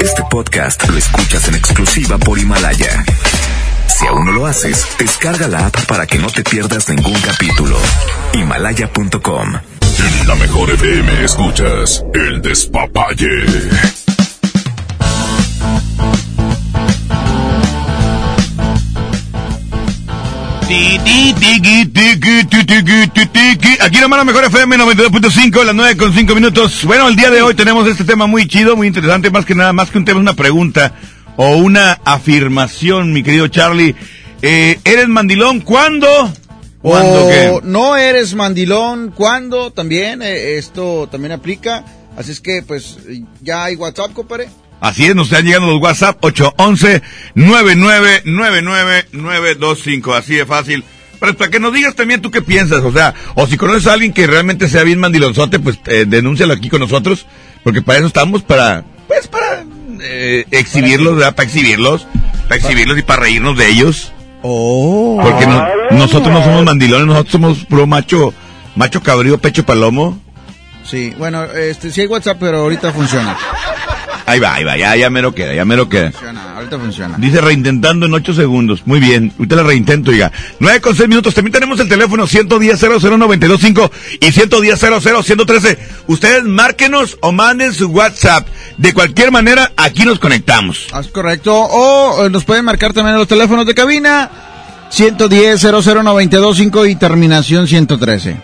Este podcast lo escuchas en exclusiva por Himalaya. Si aún no lo haces, descarga la app para que no te pierdas ningún capítulo. Himalaya.com. En la mejor FM escuchas el despapalle. Aquí nomás la mejor FM 92.5, las 9 con 5 minutos. Bueno, el día de hoy tenemos este tema muy chido, muy interesante, más que nada, más que un tema, es una pregunta o una afirmación, mi querido Charlie. Eh, ¿Eres mandilón cuándo? ¿Cuándo o qué? no eres mandilón, ¿cuándo? También, eh, esto también aplica. Así es que, pues, ya hay WhatsApp, compadre. Así es, nos están llegando los WhatsApp 811-999925, así de fácil. Pero para que nos digas también tú qué piensas, o sea, o si conoces a alguien que realmente sea bien mandilonzote, pues eh, denúncialo aquí con nosotros, porque para eso estamos, para, pues para eh, exhibirlos, ¿verdad? Para exhibirlos, para exhibirlos y para reírnos de ellos. Oh. Porque no- nosotros no somos mandilones, nosotros somos puro macho, macho cabrío, pecho palomo. Sí, bueno, este, sí hay WhatsApp, pero ahorita funciona. Ahí va, ahí va, ya, ya mero queda, ya mero queda. Funciona, ahorita funciona. Dice reintentando en 8 segundos. Muy bien. Ahorita la reintento, ya. 9 con 6 minutos. También tenemos el teléfono 110 00925 y 110 113 Ustedes márquenos o manden su WhatsApp. De cualquier manera, aquí nos conectamos. Ah, Es correcto. O eh, nos pueden marcar también los teléfonos de cabina. 110 00925 y terminación 113.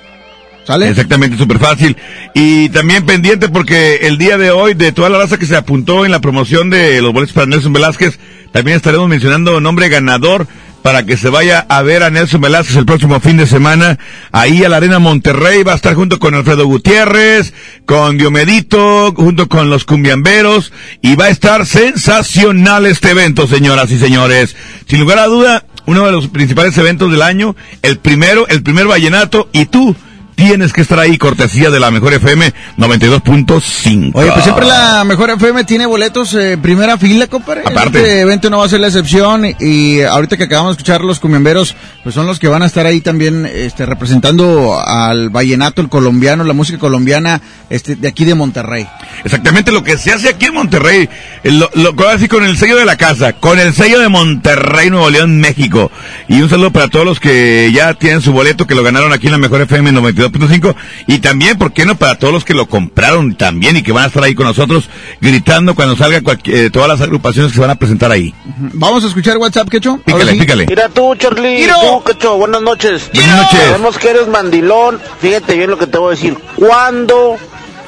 ¿Sale? Exactamente, súper fácil. Y también pendiente porque el día de hoy, de toda la raza que se apuntó en la promoción de los boletos para Nelson Velázquez, también estaremos mencionando nombre ganador para que se vaya a ver a Nelson Velázquez el próximo fin de semana. Ahí a la Arena Monterrey va a estar junto con Alfredo Gutiérrez, con Diomedito, junto con los cumbiamberos y va a estar sensacional este evento, señoras y señores. Sin lugar a duda, uno de los principales eventos del año, el primero, el primer vallenato y tú tienes que estar ahí, cortesía de la mejor FM 92.5. Oye, pues siempre la mejor FM tiene boletos eh, primera fila, compadre. Aparte. Este evento no va a ser la excepción y ahorita que acabamos de escuchar los cumiamberos, pues son los que van a estar ahí también este, representando al vallenato, el colombiano, la música colombiana este, de aquí de Monterrey. Exactamente lo que se hace aquí en Monterrey, lo, lo, así con el sello de la casa, con el sello de Monterrey, Nuevo León, México. Y un saludo para todos los que ya tienen su boleto, que lo ganaron aquí en la mejor FM 92.5. Y también, ¿por qué no? Para todos los que lo compraron también y que van a estar ahí con nosotros gritando cuando salga cualquier- eh, todas las agrupaciones que se van a presentar ahí. Vamos a escuchar WhatsApp, Quecho. Pícale, sí. pícale. Mira tú, Charlie, Tiro. tú, Cacho, buenas noches. Buenas noches. Sabemos que eres mandilón. Fíjate bien lo que te voy a decir. Cuando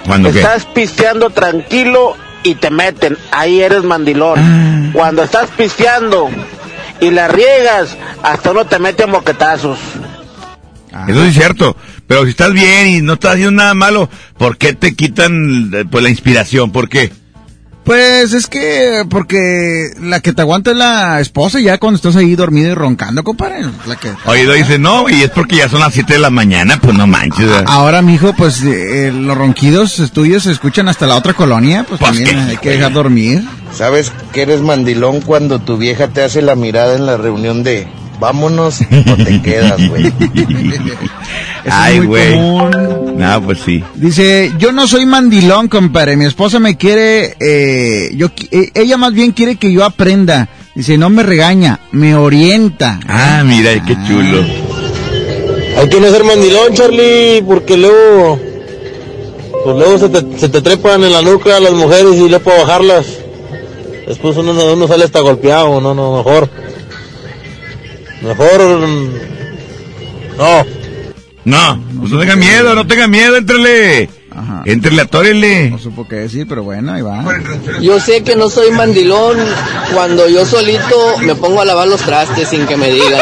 ¿Cuándo qué? estás pisteando tranquilo y te meten, ahí eres mandilón. Ah. Cuando estás pisteando y la riegas, hasta uno te mete a moquetazos. Eso sí es cierto. Pero si estás bien y no estás haciendo nada malo, ¿por qué te quitan eh, pues, la inspiración? ¿Por qué? Pues es que, porque la que te aguanta es la esposa ya cuando estás ahí dormido y roncando, compadre. La que... Oído dice, no, y es porque ya son las 7 de la mañana, pues no manches. ¿verdad? Ahora, mijo, pues eh, los ronquidos tuyos se escuchan hasta la otra colonia, pues Pues, también ¿qué? hay que dejar dormir. ¿Sabes que eres mandilón cuando tu vieja te hace la mirada en la reunión de vámonos o te quedas, güey? Eso Ay, güey. No, pues sí. Dice, yo no soy mandilón, compadre. Mi esposa me quiere, eh, yo, eh, ella más bien quiere que yo aprenda. Dice, no me regaña, me orienta. Ah, mira, qué chulo. Hay que no ser mandilón, Charlie, porque luego, pues luego se te, se te trepan en la nuca las mujeres y luego para bajarlas. Después uno, uno sale hasta golpeado, no, no, mejor. Mejor, mm, no. No, pues no tenga miedo, no tenga miedo, entrele. Ajá. Entrele, atórele. No supo qué decir, pero bueno, ahí va. Yo sé que no soy mandilón cuando yo solito me pongo a lavar los trastes sin que me digan.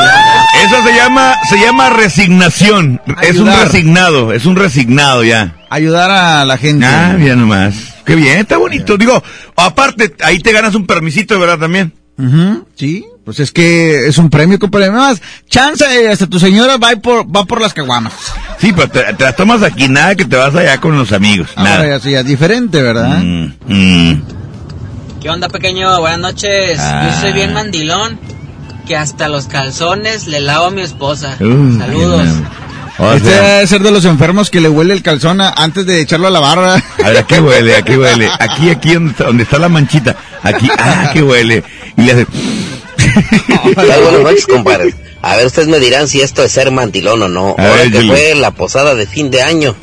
Eso se llama, se llama resignación. Es un resignado, es un resignado ya. Ayudar a la gente. Ah, mira nomás. Qué bien, está bonito. Digo, aparte, ahí te ganas un permisito, ¿verdad? También. Ujú, Sí, pues es que es un premio, compadre. Más, chance, eh, hasta tu señora va por, va por las caguamas. Sí, pero te, te las tomas aquí, nada que te vas allá con los amigos. Ahora Nada. ya sí, es diferente, ¿verdad? Mm, mm. ¿Qué onda, pequeño? Buenas noches. Ah. Yo soy bien mandilón que hasta los calzones le lavo a mi esposa. Uh, Saludos. bien, O este sea- debe ser de los enfermos que le huele el calzón a- antes de echarlo a la barra. A ver, aquí huele, aquí huele. Aquí, aquí donde está, donde está la manchita. Aquí, ah, que huele. Y le hace... Buenas noches, compadre. A ver, ustedes me dirán si esto es ser mandilón o no. A Ahora ver, que dile. fue la posada de fin de año.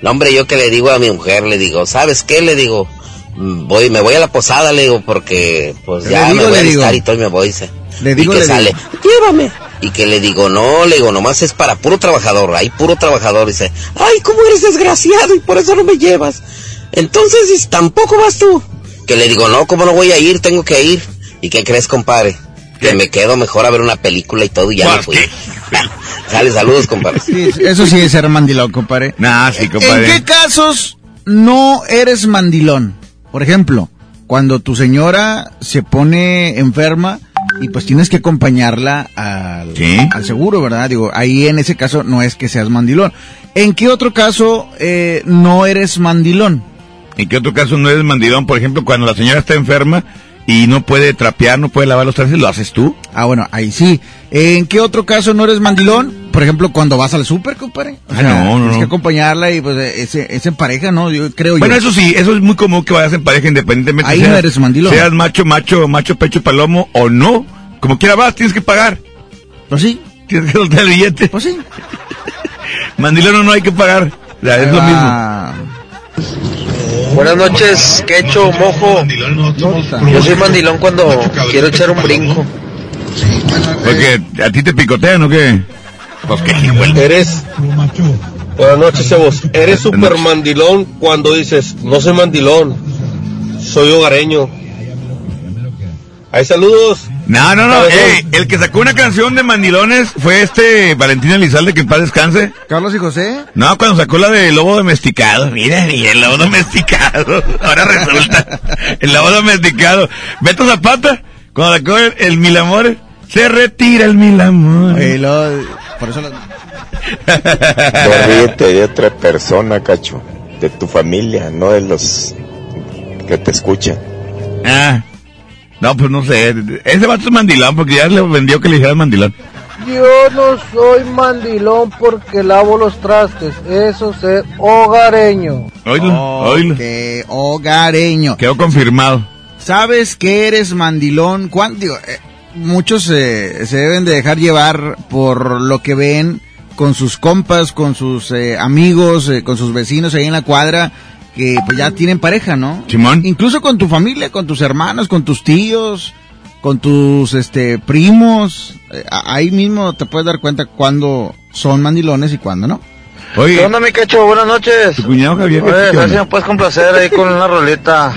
No, hombre, yo que le digo a mi mujer, le digo, ¿sabes qué? Le digo, "Mm, voy, me voy a la posada, le digo, porque pues ya digo, me voy a listar y todo y me voy, dice. Le y digo, que le sale, digo. llévame. Y que le digo, no, le digo, nomás es para puro trabajador, hay puro trabajador. Dice, ay, ¿cómo eres desgraciado y por eso no me llevas? Entonces, tampoco vas tú. Que le digo, no, ¿cómo no voy a ir? Tengo que ir. ¿Y qué crees, compadre? Que me quedo mejor a ver una película y todo y ya me fui. Sale, saludos, compadre. Sí, eso sí es ser mandilón, compadre. Nah, sí, ¿En compadre. qué casos no eres mandilón? Por ejemplo, cuando tu señora se pone enferma y pues tienes que acompañarla al, Sí. al seguro, ¿verdad? Digo, ahí en ese caso no es que seas mandilón. ¿En qué otro caso eh, no eres mandilón? ¿En qué otro caso no eres mandilón? Por ejemplo, cuando la señora está enferma y no puede trapear, no puede lavar los trastes, ¿lo haces tú? Ah, bueno, ahí sí. ¿En qué otro caso no eres mandilón? Por ejemplo, cuando vas al súper, compadre. O Ah, sea, no, no, Tienes que acompañarla y pues eh, es, es en pareja, ¿no? Yo creo Bueno, yo. eso sí, eso es muy común que vayas en pareja independientemente. Ahí no eres mandilón. Seas macho, macho, macho, pecho, palomo o no. Como quiera vas, tienes que pagar. Pues sí, Tienes que soltar el billete. pues sí. Mandilón o no hay que pagar. O sea, es lo mismo. Ah, Buenas noches, quecho, mojo. Yo soy mandilón cuando quiero echar un brinco. Porque a ti te picotean o qué? Pues qué. Eres. Buenas noches, Cebos. Eres super mandilón cuando dices, no soy mandilón, soy hogareño. Hay saludos. No, no, no. ¿Sabes, Ey, el que sacó una canción de mandilones fue este Valentín Elizalde, que en paz descanse. Carlos y José. No, cuando sacó la de Lobo Domesticado. Mira, mira, el Lobo Domesticado. Ahora resulta. El Lobo Domesticado. Beto Zapata, cuando sacó el, el Mil Amores, se retira el Mil Amores. Por eso lo- No ríete de otra persona, cacho. De tu familia, no de los que te escuchan. Ah. No, pues no sé. Ese vato es mandilón, porque ya le vendió que le dijeran mandilón. Yo no soy mandilón porque lavo los trastes, eso es hogareño. Oílo, oílo. Ok, hogareño. Quedó confirmado. ¿Sabes que eres mandilón? ¿Cuán- digo, eh, muchos eh, se deben de dejar llevar por lo que ven con sus compas, con sus eh, amigos, eh, con sus vecinos ahí en la cuadra, que pues ya tienen pareja, ¿no? Simón. Incluso con tu familia, con tus hermanos, con tus tíos, con tus este primos. eh, ahí mismo te puedes dar cuenta cuándo son mandilones y cuándo no. Oye, ¿Qué onda, mi cacho? Buenas noches. tu cuñado Javier. ¿qué- Oye, a ver si onda? me puedes complacer ahí con una rolita.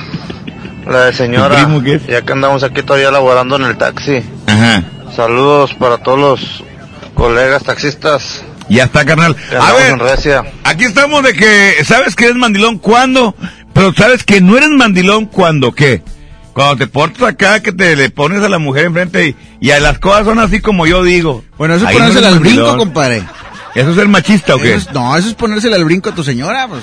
La de señora. Ya que andamos aquí todavía laborando en el taxi. Ajá. Saludos para todos los colegas taxistas. Ya está, carnal. A ver, en recia. aquí estamos de que sabes que eres mandilón cuando, pero sabes que no eres mandilón cuando qué. Cuando te portas acá, que te le pones a la mujer enfrente y, y a las cosas son así como yo digo. Bueno, eso es no ponérsela al brinco, compadre. ¿Eso es ser machista o qué? Eso es- no, eso es ponérsela al brinco a tu señora, pues.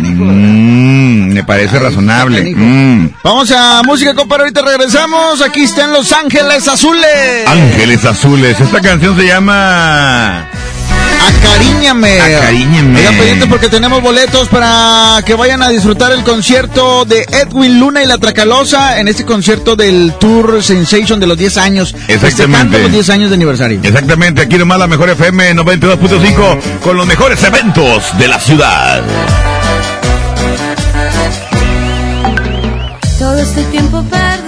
Mm, me parece Ay, razonable. Mm. Vamos a música, compadre. Ahorita regresamos. Aquí están Los Ángeles Azules. Ángeles Azules. Esta canción se llama... Acaríñame. Acaríñame. Oigan pendientes porque tenemos boletos para que vayan a disfrutar el concierto de Edwin Luna y la Tracalosa en este concierto del Tour Sensation de los 10 años. Exactamente. Los 10 años de aniversario. Exactamente, aquí nomás la mejor FM 92.5 con los mejores eventos de la ciudad. Todo este tiempo perdido,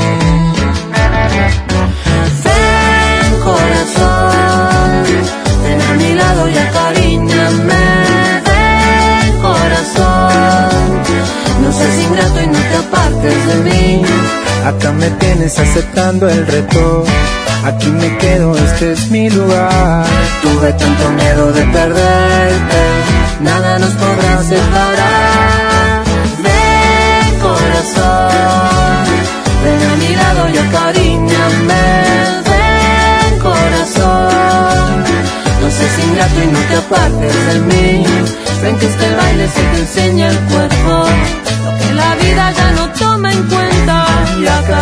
Y no te apartes de mí. Acá me tienes aceptando el reto. Aquí me quedo, este es mi lugar. Tuve tanto miedo de perderte, nada nos podrá separar. Ven corazón, ven a mi lado y acariñame. Seas ingrato y no te apartes de mí. Ven que este baile se te enseña el cuerpo, lo que la vida ya no toma en cuenta. Y acá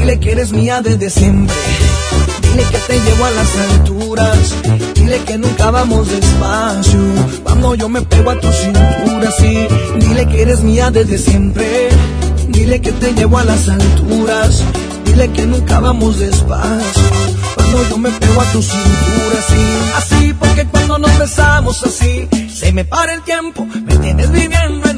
Dile que eres mía desde siempre. Dile que te llevo a las alturas. Dile que nunca vamos despacio. Cuando yo me pego a tu cintura, sí. Dile que eres mía desde siempre. Dile que te llevo a las alturas. Dile que nunca vamos despacio. Cuando yo me pego a tu cintura, sí. Así, porque cuando nos besamos así, se me para el tiempo. Me tienes viviendo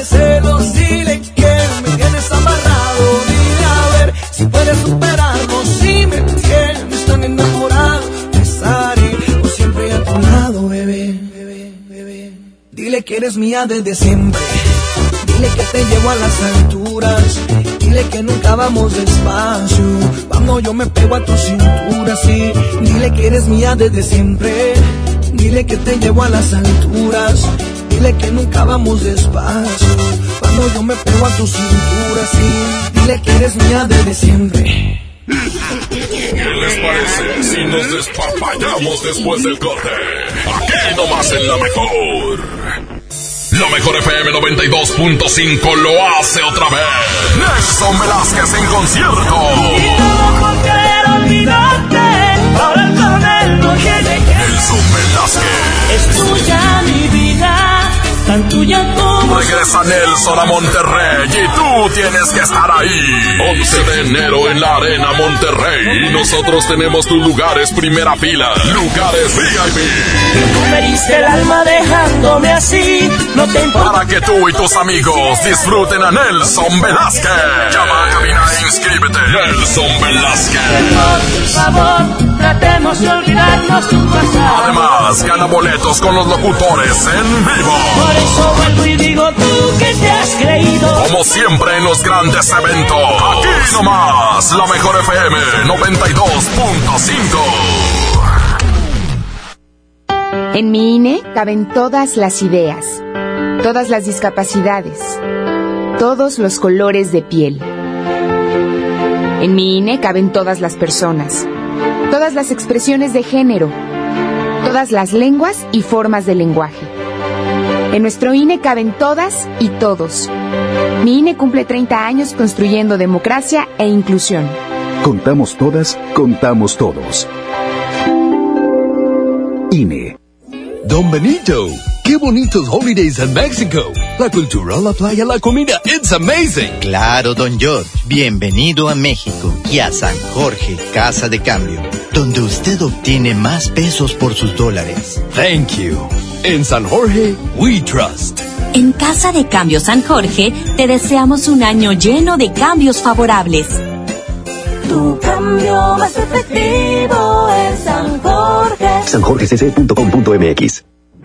de celos. Dile que me tienes amarrado. Dile a ver si puedes superarlo. Si me tienes tan enamorado, estaré por siempre a tu lado, bebé. Dile que eres mía desde siempre. Dile que te llevo a las alturas. Dile que nunca vamos despacio. Cuando yo me pego a tu cintura, sí. Dile que eres mía desde siempre. Dile que te llevo a las alturas. Dile que nunca vamos despacio. Cuando yo me pego a tu cintura, sí. Dile que eres mía desde siempre. ¿Qué les parece si nos despapallamos después del corte? Aquí nomás en la mejor. La mejor FM 92.5 lo hace otra vez. Nelson Velázquez en concierto. quiero olvidarte, ahora con él no Nelson Velázquez. Es tuya mi vida, tan tuya como Regresa Nelson a Monterrey y tú tienes que estar ahí. 11 de enero en la Arena Monterrey. Y nosotros tenemos tus lugares primera fila. Lugares VIP. Tú me diste el alma dejándome así. No te importa. Para que tú y tus amigos disfruten a Nelson Velázquez. Llama a cabina e inscríbete. Nelson Velázquez. Por favor, tratemos de olvidarnos tu pasado. Además, gana boletos con los locutores en vivo. Por eso vuelvo y digo tú que te has creído. Como siempre en los grandes eventos. Aquí nomás, la mejor FM 92.5. En mi INE caben todas las ideas, todas las discapacidades, todos los colores de piel. En mi INE caben todas las personas, todas las expresiones de género, todas las lenguas y formas de lenguaje. En nuestro INE caben todas y todos. Mi INE cumple 30 años construyendo democracia e inclusión. Contamos todas, contamos todos. INE. Don Benito, qué bonitos holidays en México. La cultura, la playa, la comida, it's amazing. Claro, don George. Bienvenido a México y a San Jorge, Casa de Cambio, donde usted obtiene más pesos por sus dólares. Thank you. En San Jorge, we trust. En Casa de Cambio San Jorge te deseamos un año lleno de cambios favorables. Tu cambio más efectivo es San Jorge. sanjorgecc.com.mx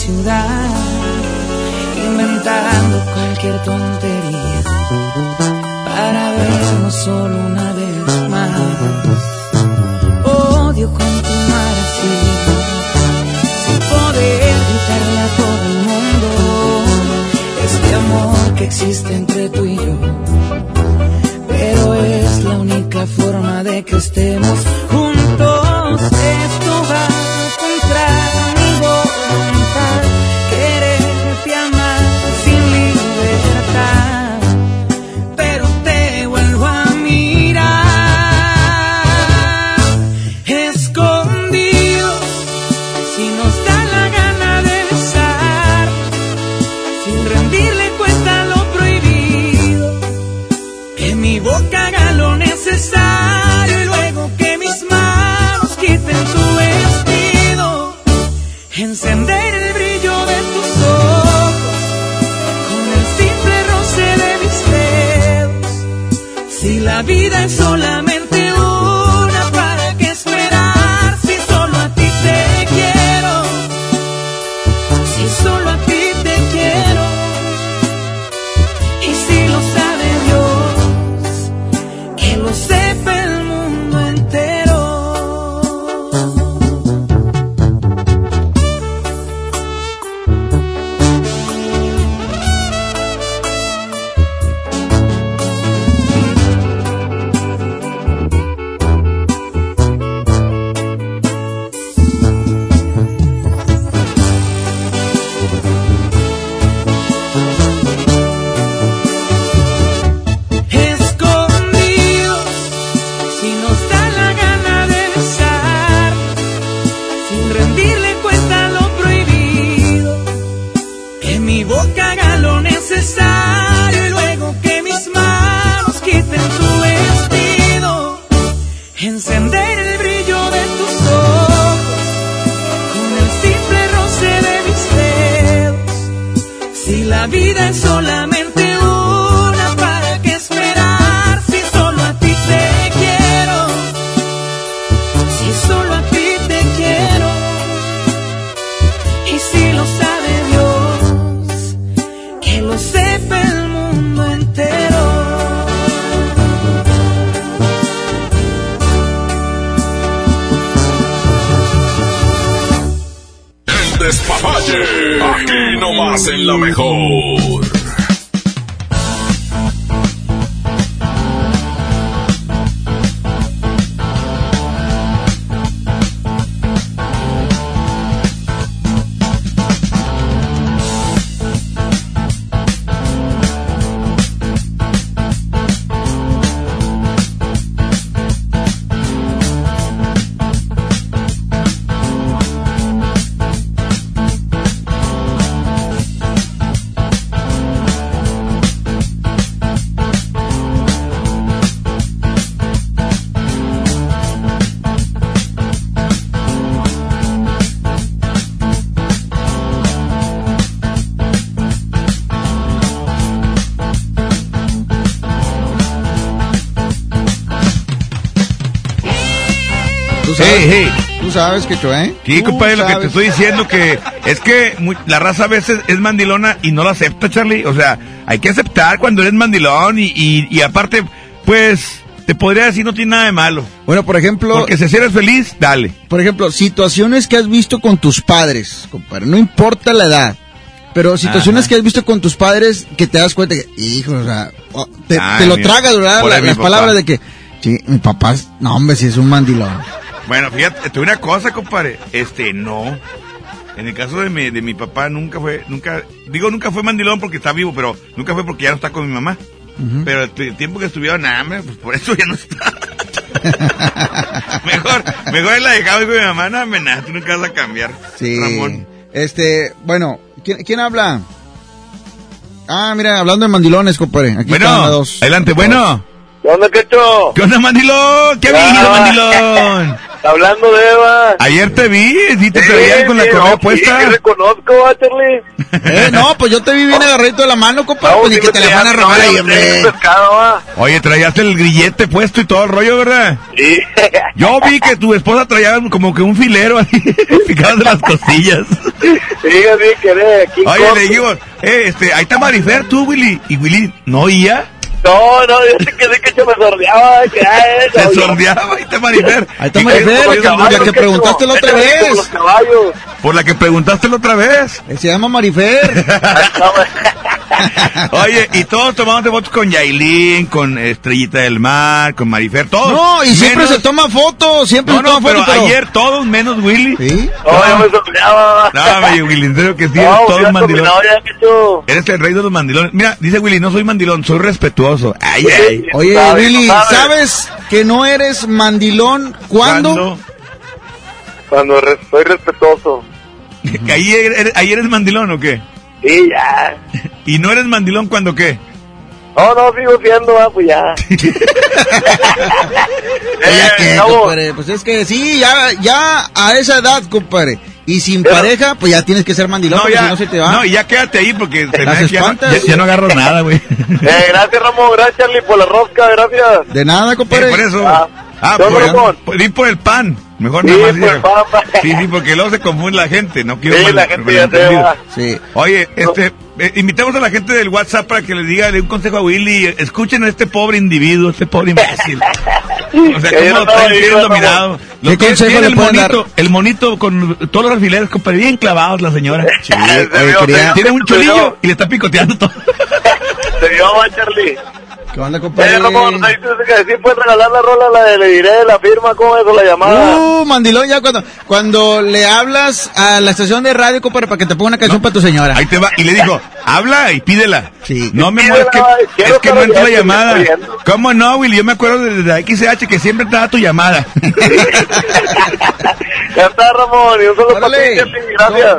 Ciudad, inventando cualquier tontería para vernos solo una vez ¿Tú sabes que ¿eh? Sí, compadre, lo que te estoy diciendo que es que mu- la raza a veces es mandilona y no la acepta, Charlie. O sea, hay que aceptar cuando eres mandilón y, y, y aparte, pues, te podría decir no tiene nada de malo. Bueno, por ejemplo, Porque si eres feliz, dale. por ejemplo, situaciones que has visto con tus padres, compadre, no importa la edad, pero situaciones Ajá. que has visto con tus padres que te das cuenta que, hijo, o sea, oh, te, Ay, te lo tragas, ¿verdad? La- las papá. palabras de que, sí, mi papá, es- no, hombre, si es un mandilón. Bueno, fíjate, te digo una cosa, compadre. Este, no. En el caso de mi, de mi papá, nunca fue, nunca, digo nunca fue mandilón porque está vivo, pero nunca fue porque ya no está con mi mamá. Pero el, tiempo que estuvieron, nada, hombre, pues por eso ya no está. mejor, mejor él la dejaba con mi mamá, no, nada, tú nunca vas a cambiar. Sí. Ramón. Este, bueno, ¿quién, quién habla? Ah, mira, hablando de mandilones, compadre. Aquí Bueno, están dos. adelante, bueno. ¿Qué onda, Quecho? ¿Qué onda, mandilón? ¿Qué Ah. venido, mandilón? Hablando de Eva. Ayer te vi, sí te traían con la correa puesta. Sí, reconozco, ¿va, Charlie? Eh, no, pues yo te vi bien agarradito de la mano, compadre, No, pues ni que te la van a robar ahí, hombre. Oye, traías el grillete puesto y todo el rollo, ¿verdad? Sí. Yo vi que tu esposa traía como que un filero así, picado de las costillas. Sí, sí, que eres King Oye, le dijimos, eh, este, ahí está Marifer, tú, Willy. Y Willy, ¿no oía? No, no, yo sé que de que yo me sordeaba. Que, ay, Se no, sordeaba, ahí está Marifer. Ahí está Marifer, como la que- preguntaste la otra vez. los caballos. Por la que preguntaste la otra vez. Se llama Marifer. Oye, y todos tomamos de fotos con Yailin, con Estrellita del Mar, con Marifer, todos. No, y siempre se toma fotos, siempre No, se no, toma pero fotos. pero- ayer todos menos Willy. ¿Sí? No, yo me sordeaba. No, Willy, en serio que sí, No, eres todo ya un mandilón. combinado ya, Quecho. Eres el rey de los mandilones. Mira, dice Willy, no soy mandilón, soy respetuoso. Ay, ay. Oye, Sabe, Willy, sabe. ¿sabes que no eres mandilón cuándo? ¿Cuándo? Cuando re- soy respetuoso. ¿Que ahí eres, ahí eres mandilón o qué? Sí, ya. ¿Y no eres mandilón cuando qué? No, no, sigo siendo, ah, pues ya. Oye, Eh, ¿qué, chavos, compadre? Pues es que sí, ya, ya a esa edad, compadre. Y sin Pero- pareja, pues ya tienes que ser mandilón, No, porque ya, si no se te va. no, y ya quédate ahí porque me Las ya, no, ya- ya no agarro nada, güey. Eh, gracias, Ramón. Gracias, Charlie, por la rosca. Gracias. De nada, Eh, compadre. por eso. Ah. Ah, ¿Dónde, por, por- di por el pan. Mejor Sí, nada más por el pan, pa. Sí, sí, porque luego se confunde la gente. No quiero Sí, mal- la gente ya se malentendido. va. Sí. Oye, este, eh, invitemos a la gente del WhatsApp para que les diga de un consejo a Willy. Escuchen a este pobre individuo, este pobre imbécil. O sea, cómo no está bien dominado. ¿Qué Lo que consejo tiene le el pueden monito, el monito con todos los alfileres, compadre, bien clavados la señora. Sí, vio, quería- se vio. Tiene un chulillo y le está picoteando todo. Se dio, va, Charlie. ¿Qué onda, compadre? Eh, ahí tú que sí puedes regalar la rola, la de le diré la firma, ¿cómo es eso, la llamada? Uh, mandilón, ya cuando, cuando le hablas a la estación de radio, compadre, para que te ponga una canción para tu señora. Ahí te va. Y le dijo, habla y pídela. Sí. No me muevas, que, es que no entra la llamada. ¿Cómo no, Willy? Yo me acuerdo de la XH que siempre te da tu llamada. Ya está, Ramón, y un solo gracias.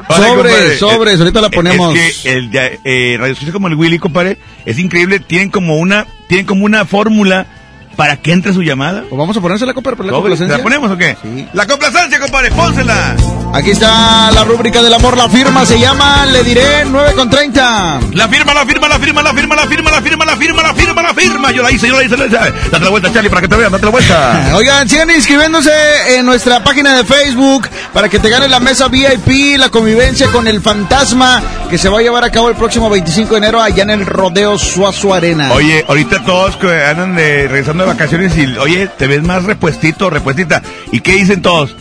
Compadre. sobres, ahorita la ponemos. Es que el de, eh, Radio Escucha como el Willy, compadre, es increíble. Tienen como una, tienen como una fórmula para que entre su llamada. Pues vamos a ponérsela, compadre, por la ¿Sobre? ¿Te complacencia. ¿La ponemos o qué? Sí. La complacencia, compadre, pónsela. Aquí está la rúbrica del amor, la firma se llama Le diré 9 con 30. La firma, la firma, la firma, la firma, la firma, la firma, la firma, la firma, la firma. Yo la hice, yo la hice, la hice. Date la vuelta, Charlie, para que te vean, date la vuelta. Oigan, sigan inscribiéndose en nuestra página de Facebook para que te ganes la mesa VIP, la convivencia con el fantasma que se va a llevar a cabo el próximo 25 de enero allá en el Rodeo Suazo Arena. Oye, ahorita todos que andan de, regresando de vacaciones y, oye, te ves más repuestito, repuestita. ¿Y qué dicen todos?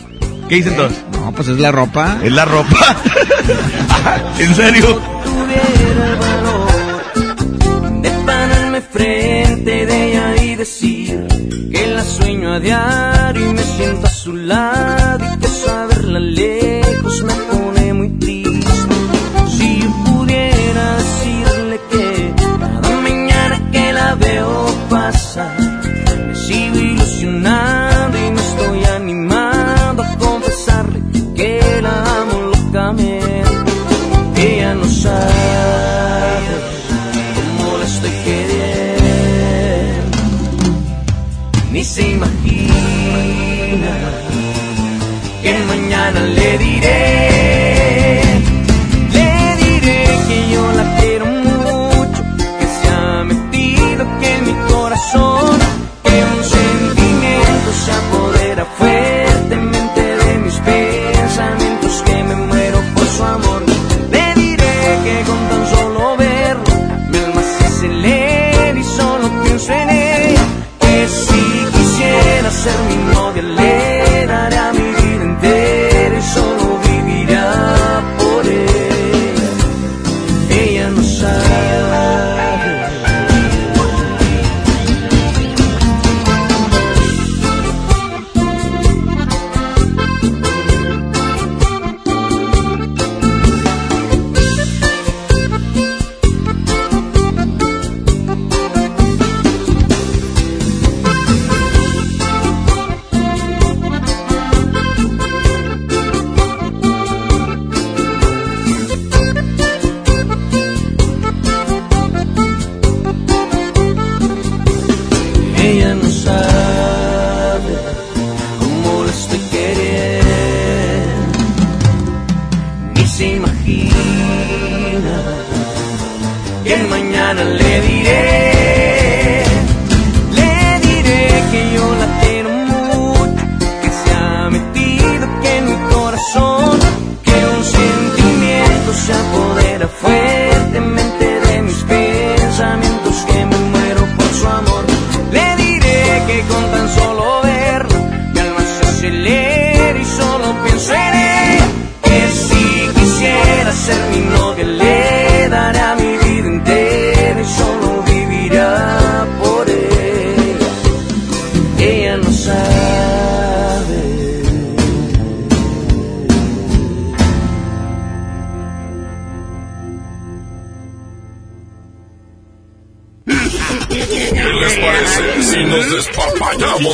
¿Qué dicen todos? No, pues es la ropa. Es la ropa. ¿En serio? tuviera el valor de pararme frente de ella y decir que la sueño a diario y me siento a su lado y que saberla lejos ni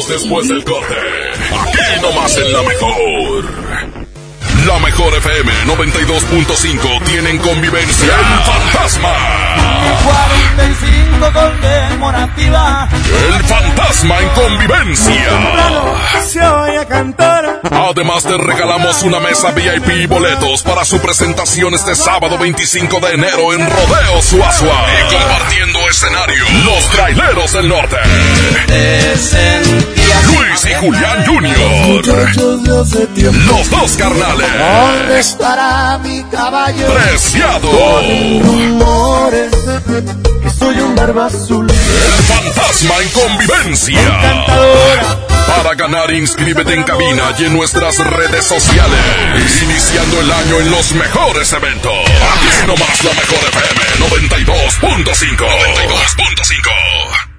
despapallamos después del corte? FM 92.5 tienen convivencia El Fantasma. 45 conmemorativa. El Fantasma en convivencia. Se oye cantar. Además te regalamos una mesa VIP y boletos para su presentación este sábado 25 de enero en Rodeo Suazua. Y compartiendo escenario, los traileros del norte. Y Julián Jr. Los dos carnales. ¿Dónde estará mi caballo? Preciado. Azul. El fantasma en convivencia. Para ganar, inscríbete en cabina y en nuestras redes sociales. Iniciando el año en los mejores eventos. Aquí nomás la mejor FM 92.5. 92.5.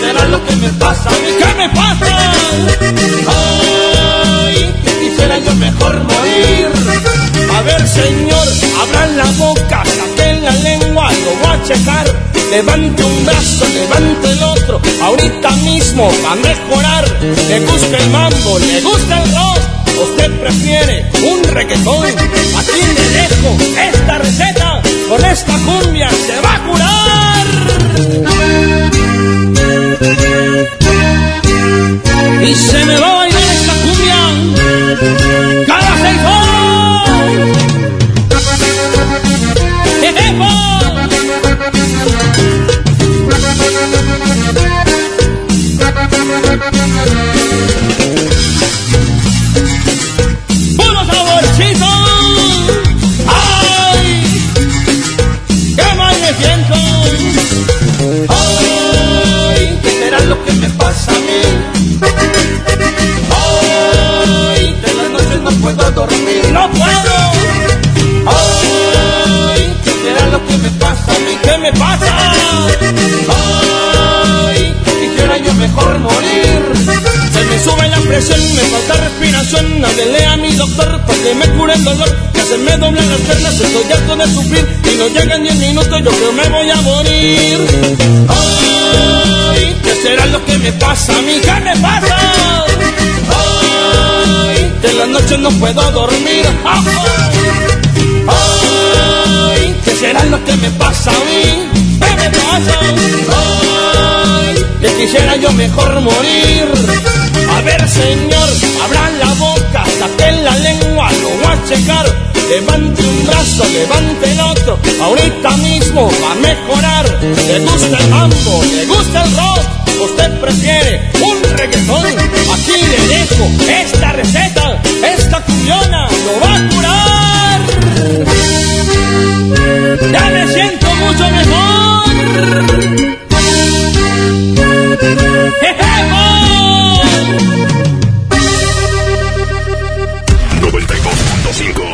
será lo que me pasa? ¿Qué me pasa? Ay, que quisiera yo mejor morir. A ver, señor, abran la boca, saquen la lengua, lo voy a checar. Levante un brazo, levante el otro, ahorita mismo va a mejorar. Le gusta el mambo, le gusta el rock. Usted prefiere un reggaetón. Aquí le dejo esta receta. Con esta cumbia se va a curar. Y se me va a bailar esta cumbia cada seis horas. Me pasa? ¡Ay! Quisiera yo mejor morir. Se me sube la presión, me falta respiración. Háblele a mi doctor para que me cure el dolor. Que se me doblan las piernas, estoy harto de sufrir. Y no llegan 10 minutos, yo creo me voy a morir. Ay, ¿qué será lo que me pasa a mí? ¿Qué me pasa? Ay, de las noches no puedo dormir. Ay, ¿qué será lo que me pasa a mí? ¿Qué me pasa? Ay, que quisiera yo mejor morir. A ver, señor, abran la boca, saquen la lengua, lo voy a checar. Levante un brazo, levante el otro, ahorita mismo va a mejorar. Le gusta el mambo, le gusta el rock, usted prefiere un reggaetón. Aquí le dejo esta receta, esta cumbiona lo va a curar. Ya me siento mucho mejor. 92.5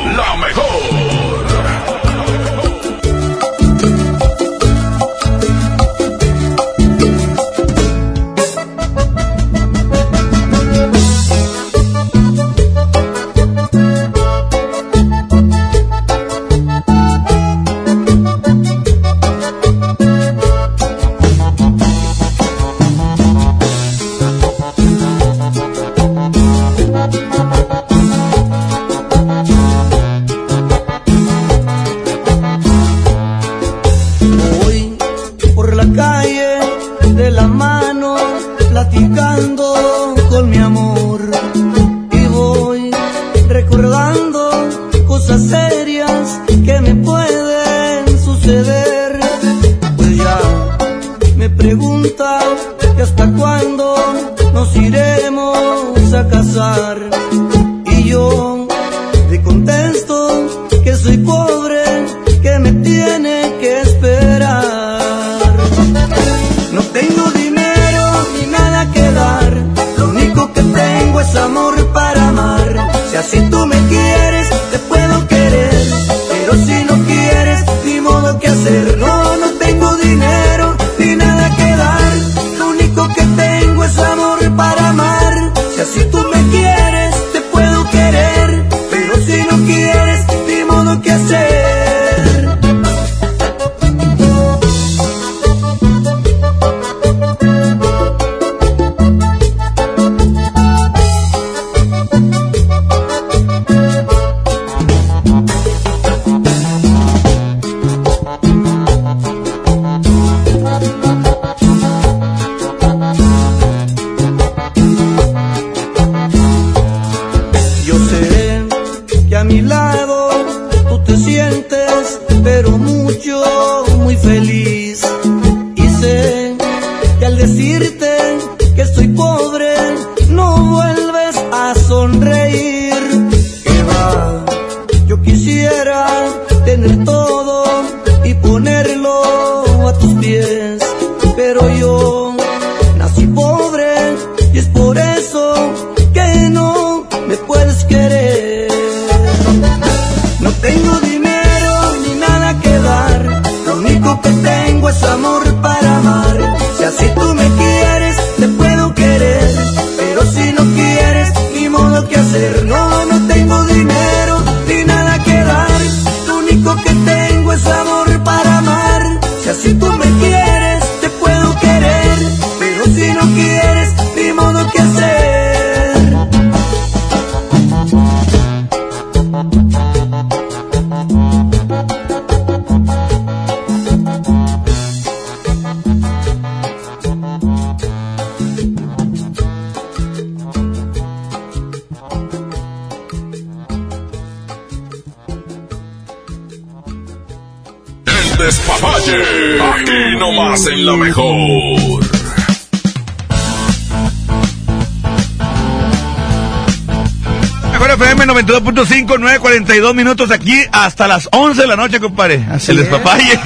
92.5, 9.42 minutos aquí hasta las 11 de la noche, compadre. El despapalle.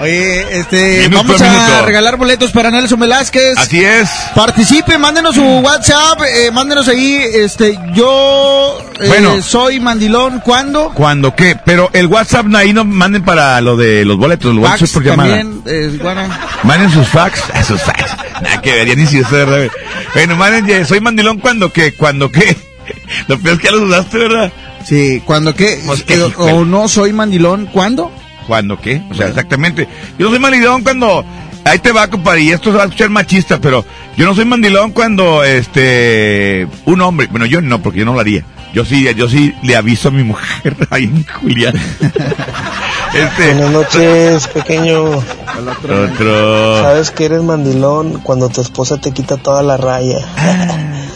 Oye, este, Minuto vamos a minuto. regalar boletos para Nelson Velázquez. Así es. Participe, mándenos su WhatsApp, eh, mándenos ahí, este, yo eh, Bueno. soy mandilón, ¿cuándo? ¿Cuándo qué? Pero el WhatsApp ahí no manden para lo de los boletos, los Fax WhatsApp por llamada. también, eh. Manden sus fax, sus fax. Nada que ver, ya ni si usted. Bueno, manden, ya, soy mandilón cuando qué, cuando qué. Lo peor es que ya los usaste, ¿verdad? Sí, ¿cuándo qué? Eh, o no soy mandilón, ¿cuándo? ¿Cuándo qué? O sea, exactamente. Yo no soy mandilón cuando... Ahí te va, compadre, y esto se va a escuchar machista, pero yo no soy mandilón cuando, este, un hombre, bueno, yo no, porque yo no lo haría. Yo sí, yo sí le aviso a mi mujer, ahí, Julián. este, Buenas noches, pequeño. Otro. Sabes que eres mandilón cuando tu esposa te quita toda la raya.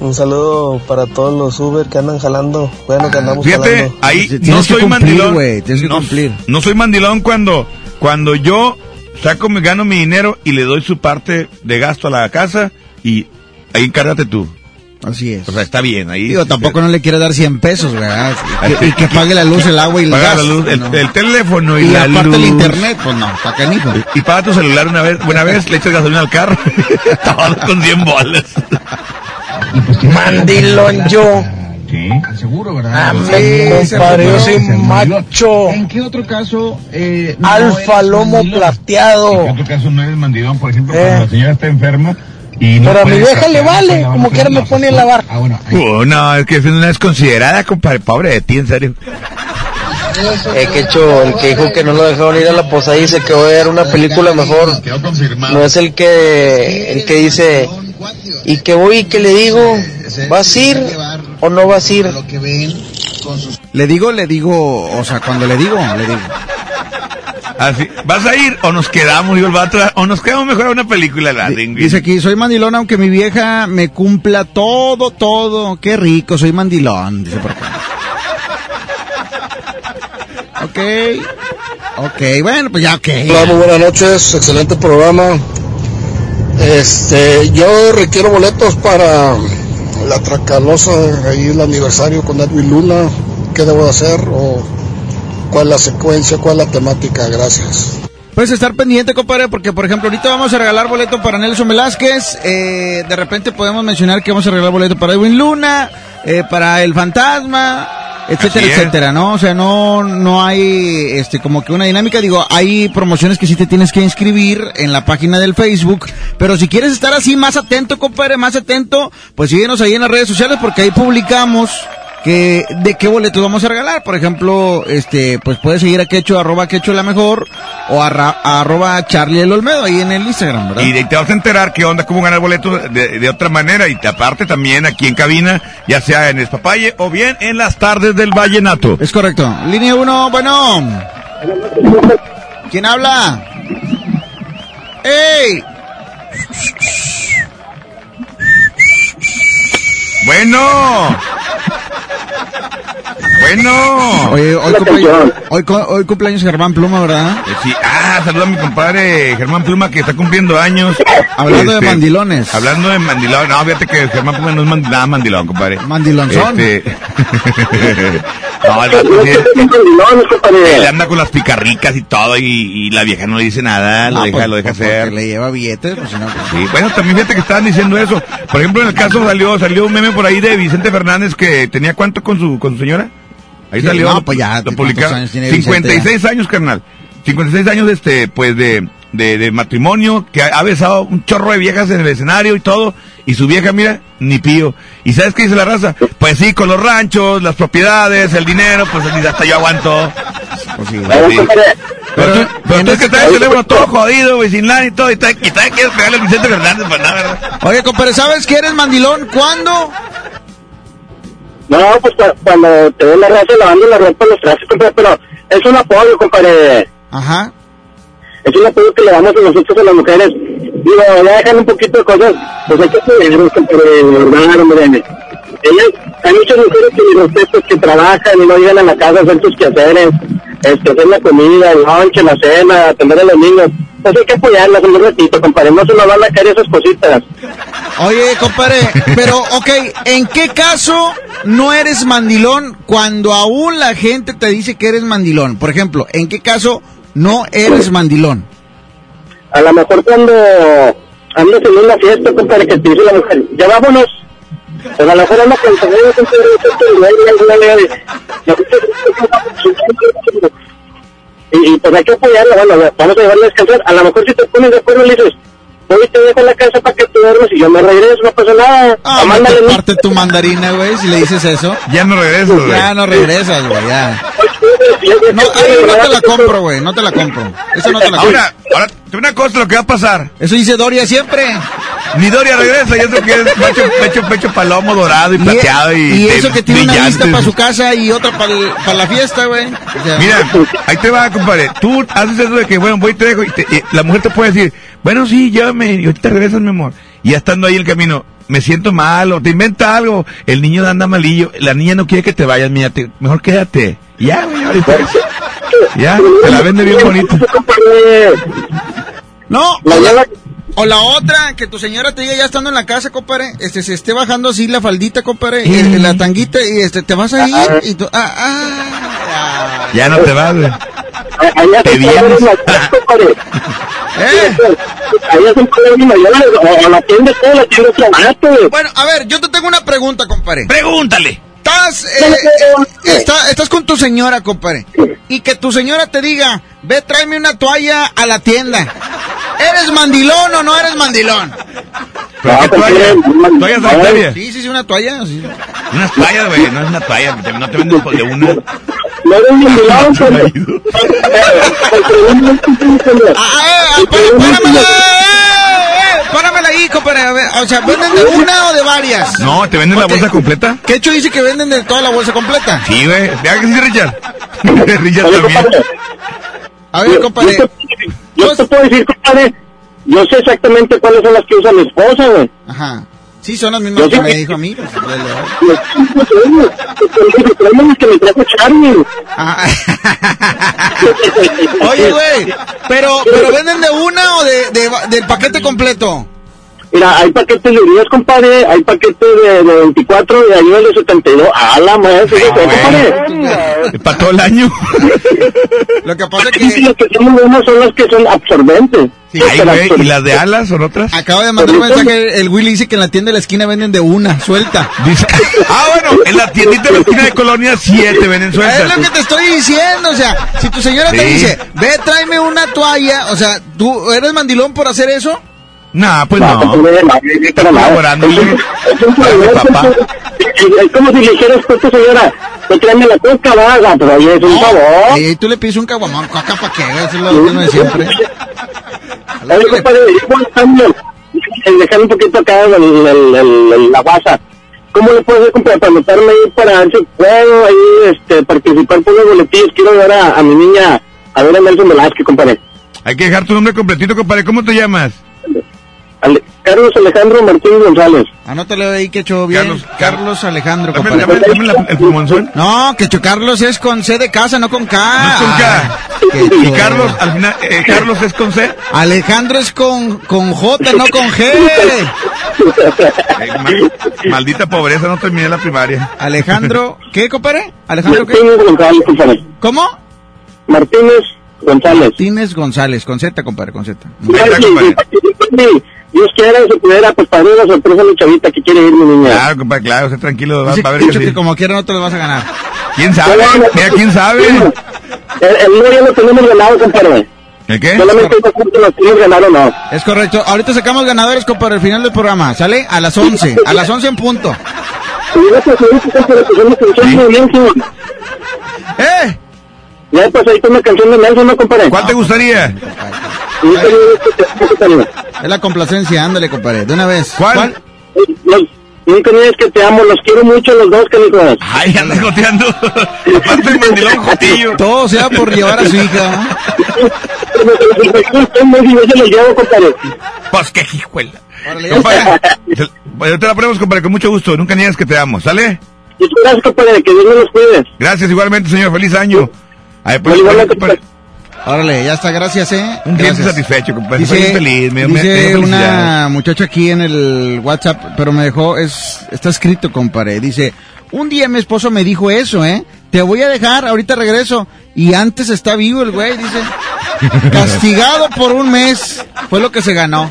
Un saludo para todos los Uber que andan jalando. Bueno, que andamos Fíjate, jalando. ahí Tienes no soy cumplir, mandilón. güey, tienes que no, cumplir. no soy mandilón cuando, cuando yo saco, me gano mi dinero y le doy su parte de gasto a la casa y ahí encárgate tú. Así es. O sea, está bien, ahí. Digo, tampoco no le quiere dar 100 pesos, ¿verdad? Y, y que pague la luz, el agua y el Paga gas. la luz, el, ¿no? el teléfono y, Y la aparte el luz. internet, pues no, está canijo. Y paga tu celular una vez, una vez le echas gasolina al carro, todo con 100 bolas. Mandilón yo. Sí, seguro, Ah, ¿verdad? me compadre, yo soy macho. ¿En qué otro caso? Eh, Alfa lomo plateado. En otro caso no eres mandilón, por ejemplo, Eh. cuando la señora está enferma y no Pero a mi vieja le vale, como quiera me pone a no. lavar. Oh, no, es que es una desconsiderada, compadre, pobre de ti, en serio. Eh, que hecho, el que dijo que no lo dejaron ir a la posada dice que voy a ver una película mejor. No es el que, el que dice, y que voy y que le digo, ¿vas a ir o no vas a ir? Le digo, le digo, o sea, cuando le digo, le digo. Así, ¿vas a ir o nos quedamos, digo el vato, o nos quedamos mejor a una película, la? Dice aquí, soy mandilón aunque mi vieja me cumpla todo, todo. Qué rico, soy mandilón. Dice por acá. Ok. Ok, bueno, pues ya, ok. Hola, muy buenas noches, excelente programa. Este, yo requiero boletos para la Tracalosa, ahí el aniversario con Edwin Luna. ¿Qué debo de hacer? ¿O cuál es la secuencia? ¿Cuál es la temática? Gracias. Puedes estar pendiente, compadre, porque por ejemplo, ahorita vamos a regalar boleto para Nelson Velázquez. eh, de repente podemos mencionar que vamos a regalar boleto para Edwin Luna, eh, para El Fantasma, etcétera, etcétera, ¿no? O sea, no, no hay, este, como que una dinámica. Digo, hay promociones que sí te tienes que inscribir en la página del Facebook. Pero si quieres estar así más atento, compadre, más atento, pues síguenos ahí en las redes sociales porque ahí publicamos que de qué boletos vamos a regalar. Por ejemplo, este, pues puedes seguir a Quecho, arroba Quecho la mejor, o arra- arroba Charlie el Olmedo ahí en el Instagram, ¿verdad? Y de- te vas a enterar qué onda, cómo ganar boletos de, de otra manera. Y te- aparte también aquí en cabina, ya sea en Espapalle o bien en las tardes del Vallenato. Es correcto. Línea 1, bueno. ¿Quién habla? ¡Ey! Bueno. Bueno. Oye, hoy, cumple- hoy, cu- hoy cumpleaños Germán Pluma, ¿verdad? Eh, Sí, ah, saluda a mi compadre Germán Pluma que está cumpliendo años. Hablando de Este, mandilones. Hablando de mandilón. No, fíjate que Germán Pluma no es mand- nada mandilón, compadre. Mandilonzón. Este, No, el vato sí. No, no, compadre. Él anda con las picarricas y todo y, y la vieja no le dice nada, lo Ah, deja, pues, lo deja pues, hacer. le lleva billetes, pues si no, pues, Sí, bueno, también fíjate que estaban diciendo eso. Por ejemplo, en el caso salió salió un meme por ahí de Vicente Fernández que tenía cuánto con su con su señora. Ahí Sí, salió. no, pues ya, lo ¿cuántos publicaron. años tiene Vicente 56 años, carnal. 56 años este pues de, de, de matrimonio que ha, ha besado un chorro de viejas en el escenario y todo y su vieja mira ni pío. ¿Y sabes qué dice la raza? Pues sí, con los ranchos, las propiedades, el dinero, pues ni hasta yo aguanto. pues sí. Pero, Sí. compadre, Pero tú, pero tú es que traes el teléfono todo este jodido, güey, sin lana y todo, y te, y te quieres pegarle al Vicente Fernández, pues nada, ¿verdad? Oye, compadre, ¿sabes que eres mandilón? ¿Cuándo? No, pues cu- cuando te ven la raza lavando la ropa los trastes, compadre, pero es un apoyo, compadre. Ajá. Es un apoyo que le damos a nosotros a las mujeres. Digo, ya dejan un poquito de cosas, pues hay que compadre, de verdad, hombre. Ellas, hay muchas mujeres que mis respetos que trabajan y no llegan a la casa a hacer sus quehaceres, este, hacer la comida, el lunch, la cena, atender a los niños. Pues hay que apoyarlas un ratito, compadre, no se nos van a caer esas cositas. Oye, compadre, pero, ok, ¿en qué caso no eres mandilón cuando aún la gente te dice que eres mandilón? Por ejemplo, ¿en qué caso no eres mandilón? A lo mejor cuando andas en una fiesta, compadre, que te dice la mujer, ya vámonos. Pues a lo mejor anda con el señor, y luego, y y luego, y, y pues hay que apoyarla, bueno, vamos a llevarla a descansar. A lo mejor si te pones de acuerdo le dices, voy y te dejo en la casa para que te duermas y yo me regreso, no pasa nada. Ah, O no te parte tu mandarina, güey, si le dices eso. Ya no regreso, güey. Ya no regresas, güey, ya. No, no te la compro, güey, no te la compro. Eso no te la compro. Ahora, ahora, una cosa lo que va a pasar. Eso dice Doria siempre. Ni Doria regresa, y eso que es pecho, pecho, pecho palomo dorado y Y, plateado y, y eso que tiene una lista para su casa y otra para la fiesta, güey. O sea, Mira, ahí te va, compadre. Tú haces eso de que, bueno, voy y te dejo. Y, te- y la mujer te puede decir, bueno, sí, llévame. Y ahorita regresas, mi amor. Y ya estando ahí en el camino, me siento mal o te inventa algo. El niño anda malillo. La niña no quiere que te vayas, mira, te- mejor quédate. Ya, güey, ahorita. Ya, te la vende bien bonito. No, o la, otra, que tu señora te diga ya estando en la casa, compadre, este, se esté bajando así la faldita, compadre, y el- la tanguita, y este, te vas a ir, y tú, ah, ah, Ya no te vas, güey. Allá Te vienes. ¿Eh? Allá se puede ver mayores, o, o la tienda todo, la tienda clamato. Bueno, a ver, yo te tengo una pregunta, compadre. Pregúntale. Estás, eh, está- estás con tu señora, compadre, y que tu señora te diga, ve, tráeme una toalla a la tienda. ¿Eres mandilón o no eres mandilón? ¿Pero qué toalla? ¿Toalla sanitaria? Sí, sí, sí, una toalla. Sí. Unas toallas, güey. No es una toalla. No te venden de una. No eres mandilón, pero... Ah, ah, pá- páramela, eh, eh, páramela ahí, compadre. a ver, O sea, ¿venden de una o de varias? No, te venden la bolsa completa. Que hecho dice que venden de toda la bolsa completa. Sí, güey. Vea que sí, Richard. Richard también. A ver, compadre. Yo, te, puedo decir, compadre, yo sé exactamente cuáles son las que usa mi esposa, güey. Ajá. Sí, son las mismas Yo que sé me que- dijo a mí. pues, que. Ah. Oye, güey, pero, pero venden de una o de, de- del paquete completo. Mira, hay paquetes de 10, compadre, hay paquetes de, de 24 y hay unos de 72. ¡Ah, la madre! fíjate, compadre! Para todo el año. Lo que pasa es Sí, que los que son muy buenos son los que son absorbentes. Ay, güey. ¿Y las de alas son otras? acaba de mandar un mensaje, el Willy dice que en la tienda de la esquina venden de una, suelta. Dice, ah, bueno, en la tiendita de la esquina de Colonia, siete venden Es sueltas. lo que te estoy diciendo, o sea, si tu señora te Sí. dice, ve, tráeme una toalla, o sea, ¿tú eres mandilón por hacer eso? No, pues No, no. Está colaborando, Es papá. Como si le dijeras tu señora, no tráeme la coca, vaga, pero oye, es un favor. Y tú le pides un caguamón, coca para qué, eso es lo mismo de siempre. Oye, compadre, también, eh, dejar un poquito acá el, la guasa. ¿Cómo le puedo hacer compadre, para anotarme ahí para ver si puedo ahí este, participar por los boletillos? Quiero ver a, a mi niña, a ver a Nelson Velázquez, compadre. Hay que dejar tu nombre completito, compadre. ¿Cómo te llamas? Ale- Carlos Alejandro Martínez González. Anótale ahí, Quecho, bien. Carlos- Carlos, Alejandro, Dame, compadre. dame- dame la- el plumonzón. No, Quecho Carlos es con C de casa, no con K. No es con K. Quecho. Y Carlos, al final, eh, Carlos es con C. Alejandro es con, con J, no con G. Ma- maldita pobreza, no terminé la primaria. Alejandro, ¿qué, compadre? Alejandro, ¿qué? Martínez González, compadre. ¿Cómo? Martínez González. Martínez González, con Z, compadre, con Z. Sí, Dios quiera, se pudiera, pues para mí una sorpresa mi chavita que quiere ir, mi niña. Claro, compadre, claro, usted tranquilo, va, Dice va a ver que que sí. como quiera no te lo vas a ganar. ¿Quién sabe? Mira, ¿quién sabe? El, el no ya lo tenemos ganado, compadre. ¿El qué? Solamente no sé si lo tenemos ganado o no. Es correcto. Ahorita sacamos ganadores, compadre, al final del programa. ¿Sale? A las 11. A las 11 en punto. Y gracias, señorita, compadre, una canción muy bien, señor. ¡Eh! Ya pues ahí con una canción de Nelson, ¿no, compadre? ¿Cuál te gustaría? Es la complacencia, ándale, compadre. De una vez. ¿Cuál? Los, nunca que te amo, los quiero mucho los dos, canijos. Ay, anda goteando. Aparte el mandilón jotillo. Todo sea por llevar a su hija. Estoy muy bien, yo se los llevo, compadre. Pues qué hijuela. Compadre, pues, yo te la ponemos, compadre, con mucho gusto. Nunca niegues que te amo, ¿sale? Gracias, compadre, que Dios me los cuide. Gracias igualmente, señor. Feliz año. Ay, pues, compadre, Órale, ya está, gracias, ¿eh? un cliente Gracias. satisfecho, compadre. Dice, Estoy feliz. Me, me- me dice dio una muchacha aquí en el WhatsApp, pero me dejó, es, está escrito, compadre. Dice, un día mi esposo me dijo eso, ¿eh? Te voy a dejar, ahorita regreso. Y antes está vivo el güey, dice. Castigado por un mes. Fue lo que se ganó.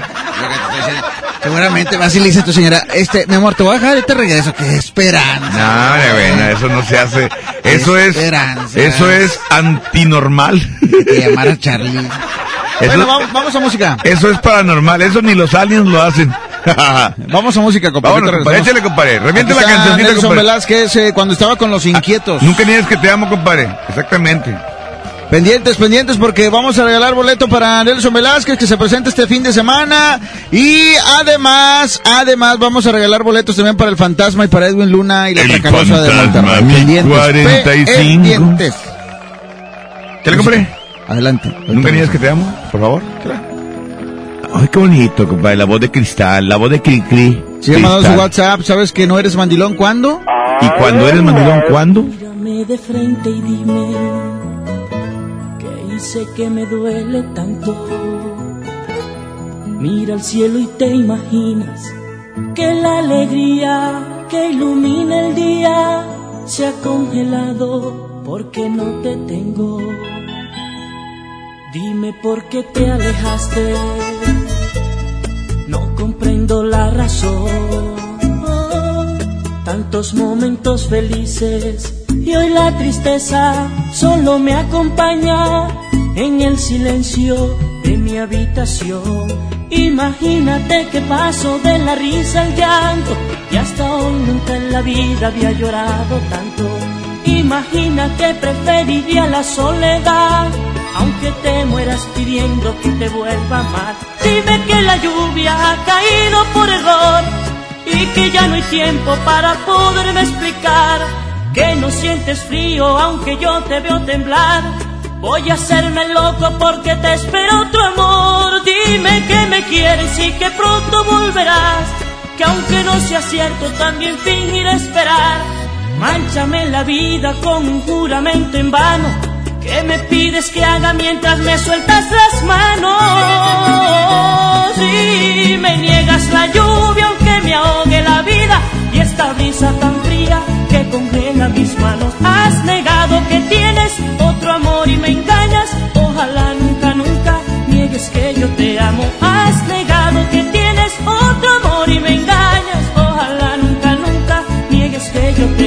Seguramente vas y le dice a tu señora, este, mi amor, te voy a dejar, ahorita regreso. Qué esperanza. No, bueno, eso no se hace. Eso es, Esperanza. eso es antinormal. Que llamar a Charlie. Eso, Bueno, vamos, vamos a música. eso es paranormal. Eso ni los aliens lo hacen. Vamos a música, compadre. Vámonos. Échale, compadre. Reviente la cancioncita, compadre. Velázquez eh, cuando estaba con los inquietos. Nunca niegues que te amo, compadre. Exactamente. Pendientes, pendientes, porque vamos a regalar boleto para Nelson Velázquez que se presenta este fin de semana. Y además, además, vamos a regalar boletos también para el Fantasma y para Edwin Luna y la El Tracalosa de Fantasma, Monterrey. Pendientes, 45. pendientes. ¿Qué le compré? Adelante. Nunca niegues que te amo, por favor. Ay, qué bonito, compadre. La voz de cristal, la voz de Cricri. Si ha mandado su. WhatsApp, ¿sabes que no eres mandilón cuándo? ¿Y cuando eres mandilón, cuándo? Mírame de frente y dime hice que me duele tanto. Mira al cielo y te imaginas que la alegría que ilumina el día se ha congelado porque no te tengo. Dime por qué te alejaste, no comprendo la razón tantos momentos felices y hoy la tristeza solo me acompaña en el silencio de mi habitación. Imagínate que paso de la risa al llanto y hasta hoy nunca en la vida había llorado tanto. Imagina que preferiría la soledad, aunque te mueras pidiendo que te vuelva a amar. Dime que la lluvia ha caído por error y que ya no hay tiempo para poderme explicar que no sientes frío aunque yo te veo temblar. Voy a hacerme loco porque te espero otro amor. Dime que me quieres y que pronto volverás. Que aunque no sea cierto, también fingiré esperar. Manchame la vida con un juramento en vano. Que me pides que haga mientras me sueltas las manos? Y me niegas la lluvia aunque me ahogue la vida. Y esta brisa tan fría que congela mis manos. Has negado que tienes otro amor y me engañas. Ojalá nunca, nunca niegues que yo te amo. Has negado que tienes otro amor y me engañas. Ojalá nunca, nunca niegues que yo te amo.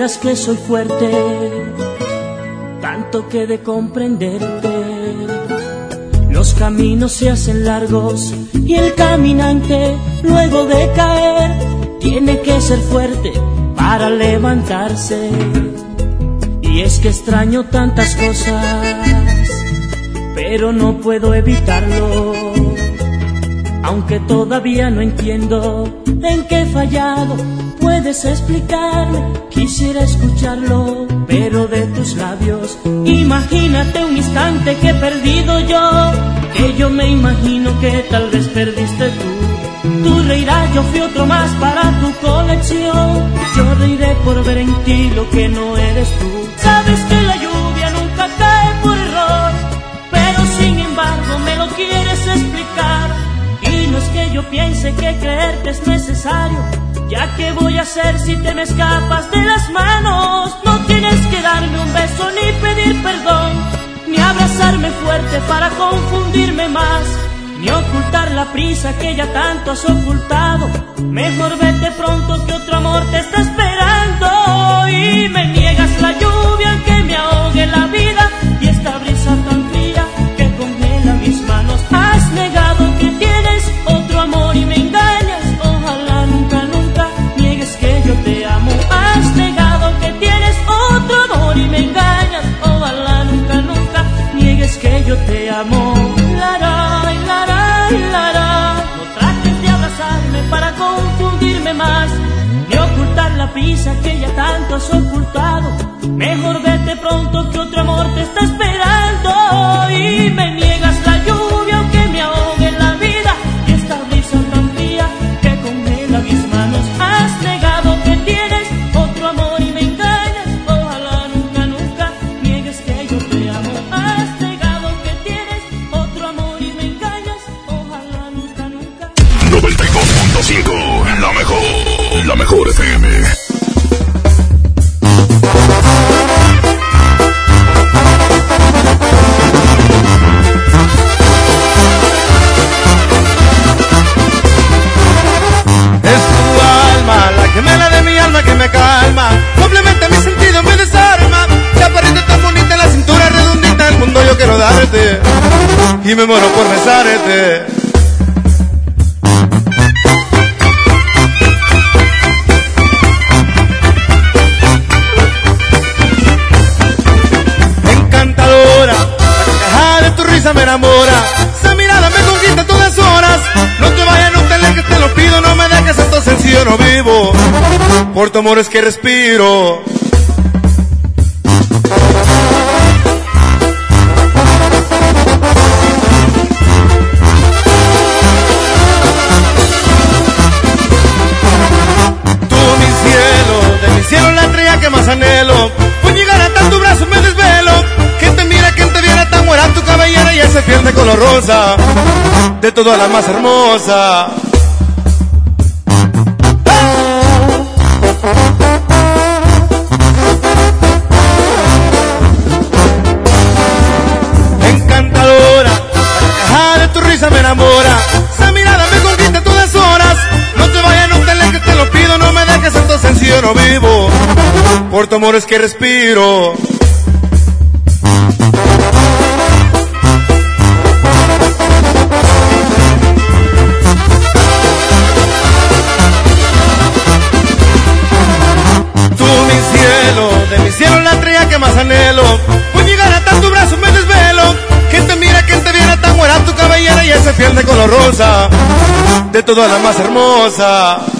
Que soy fuerte, tanto que de comprenderte. Los caminos se hacen largos y el caminante, luego de caer, tiene que ser fuerte para levantarse. Y es que extraño tantas cosas, pero no puedo evitarlo. Aunque todavía no entiendo en qué he fallado, puedes explicarme, quisiera escucharlo, pero de tus labios. Imagínate un instante que he perdido yo, que yo me imagino que tal vez perdiste tú. Tú reirás, yo fui otro más para tu colección. Yo reiré por ver en ti lo que no eres tú. Sabes que la lluvia nunca cae por error, pero sin embargo me lo quieres explicar. Y no es que yo piense que creerte es necesario, ya que voy a hacer si te me escapas de las manos. No tienes que darme un beso ni pedir perdón, ni abrazarme fuerte para confundirme más, ni ocultar la prisa que ya tanto has ocultado. Mejor vete pronto que otro amor te está esperando y me niegas la lluvia que me ahogue la vida yo te amo. Lara, lara, lara. No trates de abrazarme para confundirme más, ni ocultar la prisa que ya tanto has ocultado. Mejor vete pronto que otro amor te está esperando y me niegas la lluvia estrella que más anhelo. Por llegar hasta tu brazo me desvelo. Quien te mira, quien te viera tan buena tu cabellera y ese piel de color rosa. De todas la más hermosa. Por tu amor es que respiro. Tú mi cielo, de mi cielo la estrella que más anhelo. Por llegar hasta tu brazo me desvelo. Quien te mira, quien te viera tan buena tu cabellera y ese piel de color rosa. De todas la más hermosa.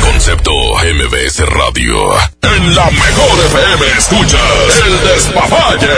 Concepto MBS Radio. En la mejor FM escuchas el despapalle.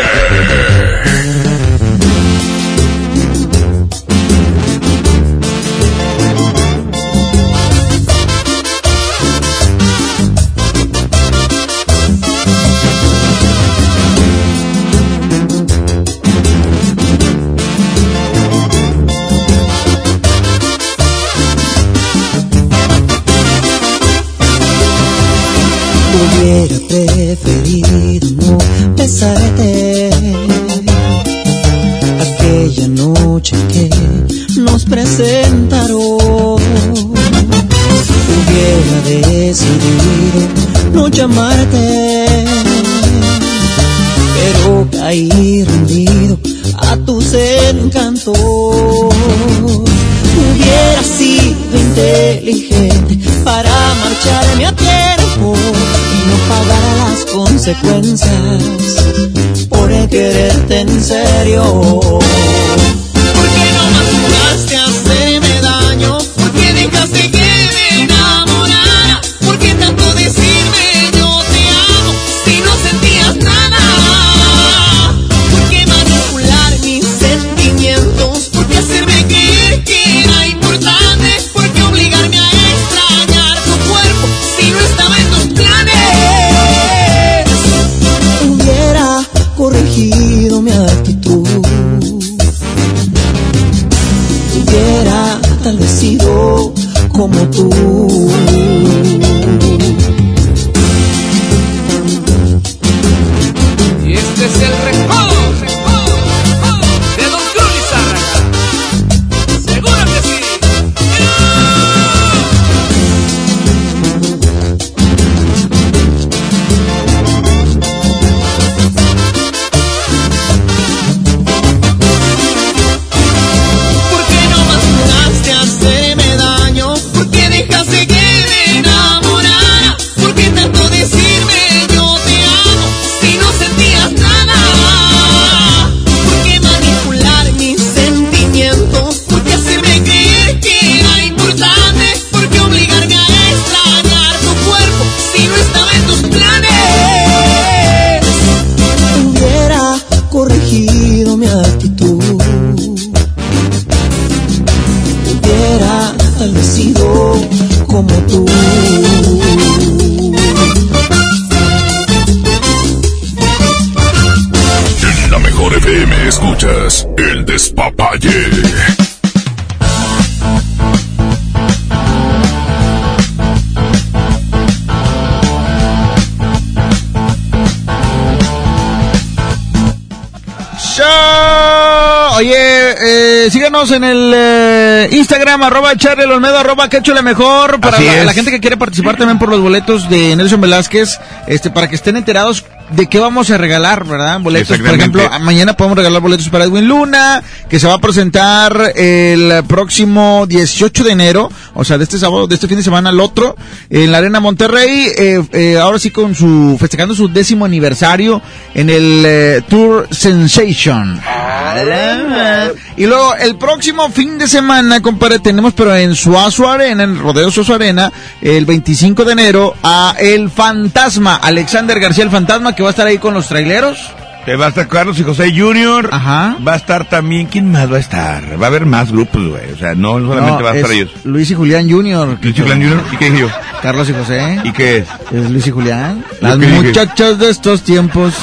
Consecuencias por quererte en serio. Síganos en el eh, Instagram, arroba Charlie Olmedo, arroba Quechule Mejor, para la, la gente que quiere participar también por los boletos de Nelson Velázquez, este, para que estén enterados de qué vamos a regalar, ¿verdad? Boletos, por ejemplo, mañana podemos regalar boletos para Edwin Luna, que se va a presentar el próximo 18 de enero, o sea, de este sábado, de este fin de semana al otro, en la Arena Monterrey, eh, eh, ahora sí con su, festejando su décimo aniversario en el eh, Tour Sensation. Y luego el próximo fin de semana, compadre, tenemos pero en Suazo Arena, en Rodeo Suazo Arena, el 25 de enero, a El Fantasma, Alexander García el Fantasma, que va a estar ahí con los traileros. Te va a estar Carlos y José Junior. Ajá. Va a estar también, ¿quién más va a estar? Va a haber más grupos, güey. O sea, no solamente No, va a estar es ellos. Luis y Julián Junior. Luis y Julián Junior, ¿y qué dije yo? Carlos y José. ¿Y qué es? Es Luis y Julián. ¿Yo Las dije? muchachas de estos tiempos.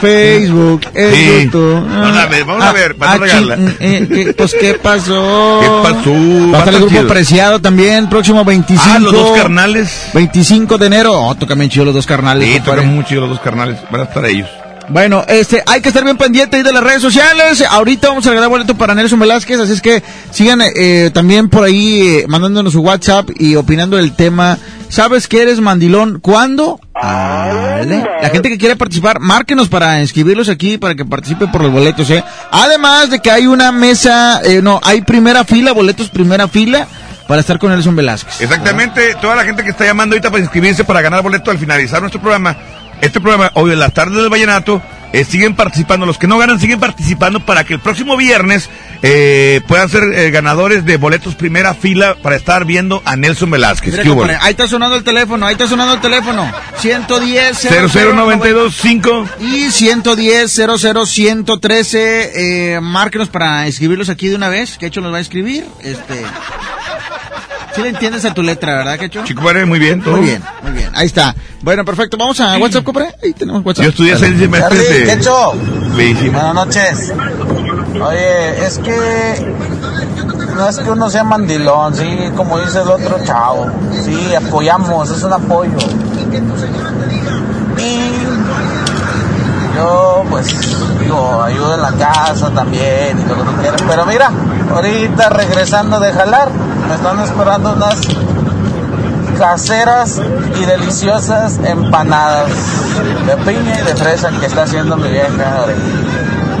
Facebook, Sí. YouTube. Vamos a ver, vamos a ver, para no Ah, regarla. chin, eh, eh, Pues, ¿qué pasó? ¿Qué pasó? Va a a estar el grupo chido. Preciado también, próximo 25. Ah, los dos carnales. 25 de enero. Oh, tocan bien chido los dos carnales. Sí, tocan mucho los dos carnales. Van a estar ellos. Bueno, este, hay que estar bien pendiente ahí de las redes sociales. Ahorita vamos a regalar boleto para Nelson Velázquez, así es que sigan eh, también por ahí eh, mandándonos su WhatsApp y opinando del tema. ¿Sabes que eres mandilón? ¿Cuándo? Vale. La gente que quiere participar, márquenos para inscribirlos aquí, para que participen por los boletos, ¿eh? Además de que hay una mesa, eh, no, hay primera fila, boletos primera fila, para estar con Nelson Velázquez. Exactamente, toda la gente que está llamando ahorita para inscribirse para ganar boleto al finalizar nuestro programa. Este programa, hoy en las tardes del Vallenato, eh, siguen participando. Los que no ganan siguen participando para que el próximo viernes eh, puedan ser eh, ganadores de boletos primera fila para estar viendo a Nelson Velázquez. Ahí está sonando el teléfono, ahí está sonando el teléfono. 110 00925 y 110 113 eh, márquenos para escribirlos aquí de una vez. Que hecho los va a escribir. Este. Si le entiendes a tu letra, ¿verdad, Quecho? Chico, compadre, muy bien, todo. Muy bien, muy bien. Ahí está. Bueno, perfecto. Vamos a WhatsApp, compadre. Ahí tenemos WhatsApp. Yo estudié seis semestres de... Quecho. Buenas noches. Oye, es que no es que uno sea mandilón, sí, como dice el otro chavo. Sí, apoyamos, es un apoyo. Y yo, pues, digo, ayudo en la casa también y lo que tú quieras. Pero mira, ahorita regresando de jalar, están esperando unas caseras y deliciosas empanadas de piña y de fresa que está haciendo mi vieja. ahorita.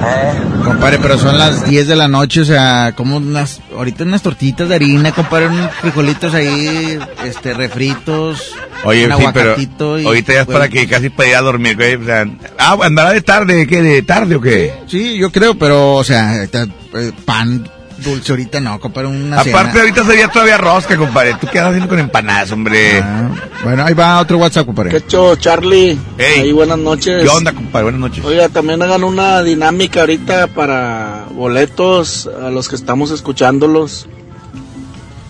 ¿Eh? Compadre, pero son las 10 de la noche, o sea, como unas, ahorita unas tortitas de harina, compadre, unos frijolitos ahí, este, refritos. Oye, un sí, pero y- ahorita ya es bueno, para que casi para ir a dormir, güey. O sea, ah, andará de tarde, ¿qué? ¿De tarde o qué? Sí, yo creo, pero, o sea, eh, pan dulce ahorita no, compadre, una Aparte, cena. ahorita sería todavía rosca, compadre. ¿Tú qué andas haciendo con empanadas, hombre? Ah, bueno, ahí va otro WhatsApp, compadre. Quecho, Charlie. Ey. Ahí, buenas noches. ¿Qué onda, compadre? Buenas noches. Oiga, también hagan una dinámica ahorita para boletos a los que estamos escuchándolos.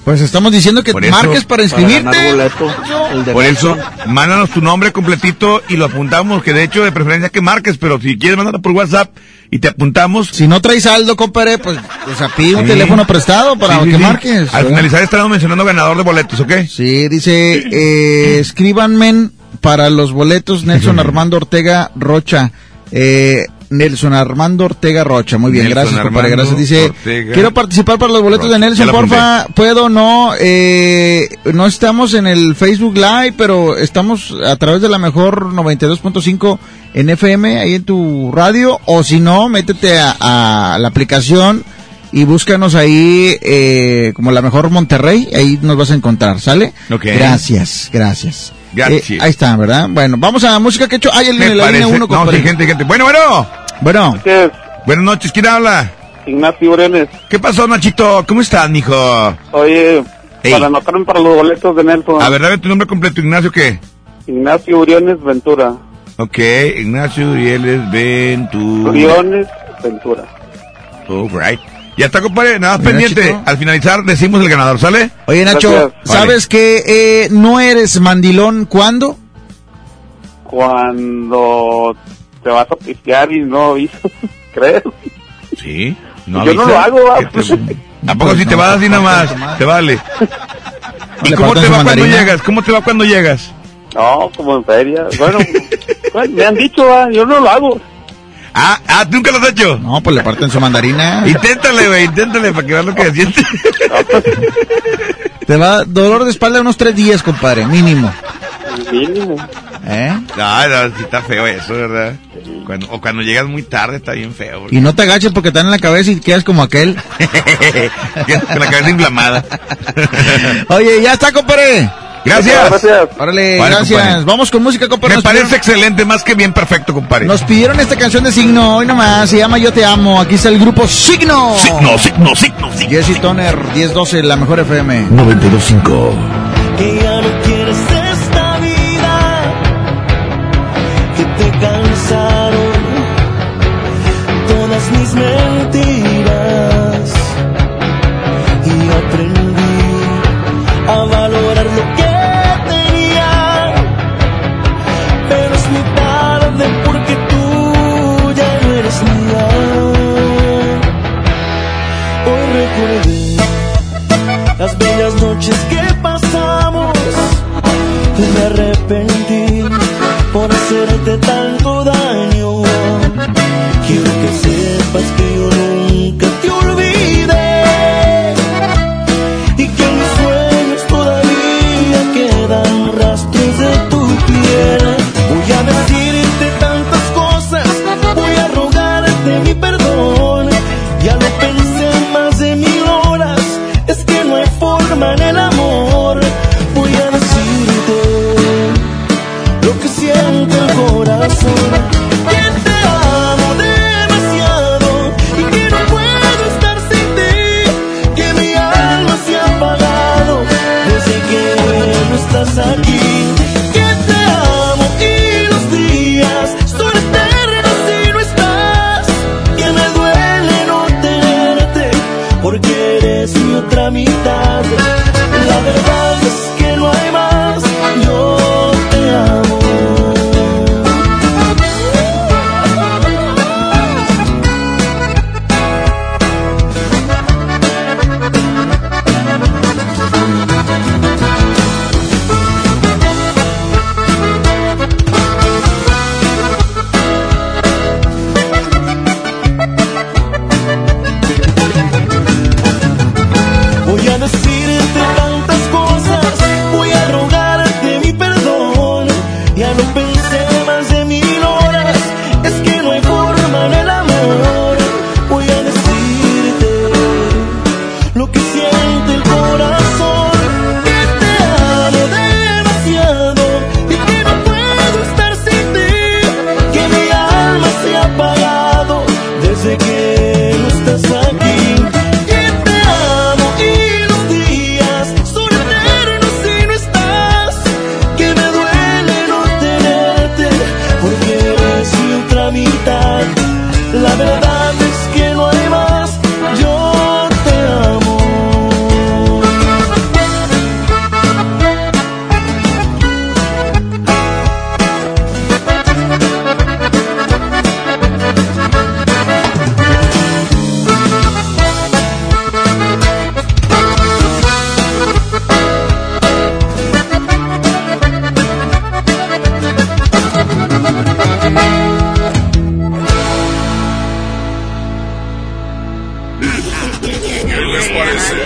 Pues estamos diciendo que eso- marques para inscribirte. boleto. El Por eso, mándanos tu nombre completito y lo apuntamos, que de hecho de preferencia que marques, pero si quieres mandarlo por WhatsApp y te apuntamos. Si no traes saldo, compadre, pues, o sea, pide un Sí. teléfono prestado para Sí, sí, que marques. Al finalizar estaremos mencionando ganador de boletos, ¿ok? Sí, dice, eh, escríbanme para los boletos Nelson Armando Ortega Rocha. Eh, Nelson Armando Ortega Rocha. Muy bien, Nelson gracias, compadre. Gracias. Dice, Ortega quiero participar para los boletos Rocha. de Nelson, la porfa. ¿Puedo? No. Eh, no estamos en el Facebook Live, pero estamos a través de la mejor 92.5 en FM, ahí en tu radio. O si no, métete a, a la aplicación y búscanos ahí eh, como la mejor Monterrey, ahí nos vas a encontrar, ¿sale? Gracias, gracias. Gracias. Eh, ahí está, ¿verdad? Bueno, vamos a música que he hecho. Ay, el, Me la línea uno, no, sí, gente, gente. Bueno, bueno. Bueno, Buenas noches, ¿quién habla? Ignacio Urenes. ¿Qué pasó, Nachito? ¿Cómo estás, mijo? Oye, Ey. para anotarme para los boletos de Nelson. A ver, dame tu nombre completo, Ignacio, ¿qué? Ignacio Uriones Ventura. Ok, Ignacio Urieles Ventura. Uriones Ventura. All right. Ya está, compadre, nada más Mira, pendiente. chico. Al finalizar decimos el ganador, ¿sale? oye Nacho, Gracias. ¿sabes que eh, no eres mandilón cuándo? Cuando te vas a pistear y no avisas, ¿crees? Sí. No Yo no lo hago, ¿va? Tampoco si te vas así nada más, te vale. ¿Y cómo te va cuando llegas? ¿Cómo te va cuando llegas? No, como en feria. Bueno, me han dicho, ¿va? yo no lo hago. Ah, ah, ¿nunca lo has hecho? No, pues le parten su mandarina. Inténtale, güey, inténtale para que veas lo que siente. Te va dolor de espalda unos tres días, compadre, mínimo. Mínimo. ¿Eh? No, no, sí está feo eso, ¿verdad? Cuando, o cuando llegas muy tarde está bien feo. Y no te agaches porque te dan en la cabeza y quedas como aquel. Con la cabeza inflamada. Oye, ya está, compadre. Gracias. Gracias. Órale, gracias. Vamos con música, compadre. Me parece excelente, más que bien perfecto, compadre. Nos pidieron esta canción de Signo, hoy nomás, se llama Yo Te Amo. Aquí está el grupo Signo. Signo, Signo, Signo, Signo. Jesse Toner, 1012, la mejor FM. 925.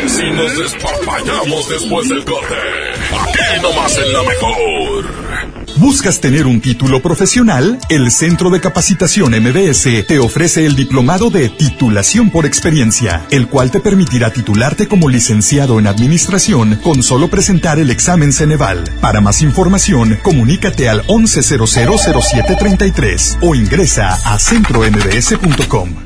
Si nos despapallamos después del corte? Aquí nomás en la mejor. ¿Buscas tener un título profesional? El Centro de Capacitación MBS te ofrece el diplomado de titulación por experiencia, el cual te permitirá titularte como licenciado en administración con solo presentar el examen Ceneval. Para más información, comunícate al 11000733 o ingresa a centrombs.com.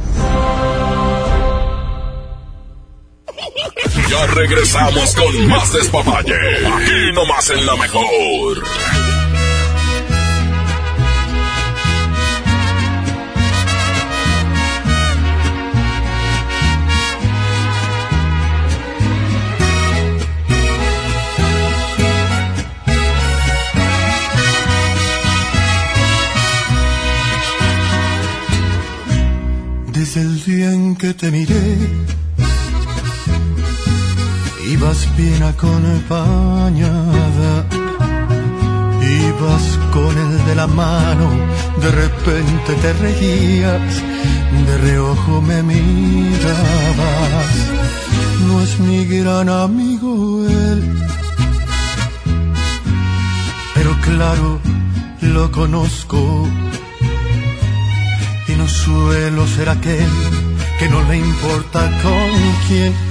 Ya regresamos con más despapalle. Aquí nomás en la mejor. Desde el día en que te miré, ibas bien acompañada, ibas con el de la mano, de repente te reías, de reojo me mirabas. No es mi gran amigo él, pero claro, lo conozco. Y no suelo ser aquel que no le importa con quién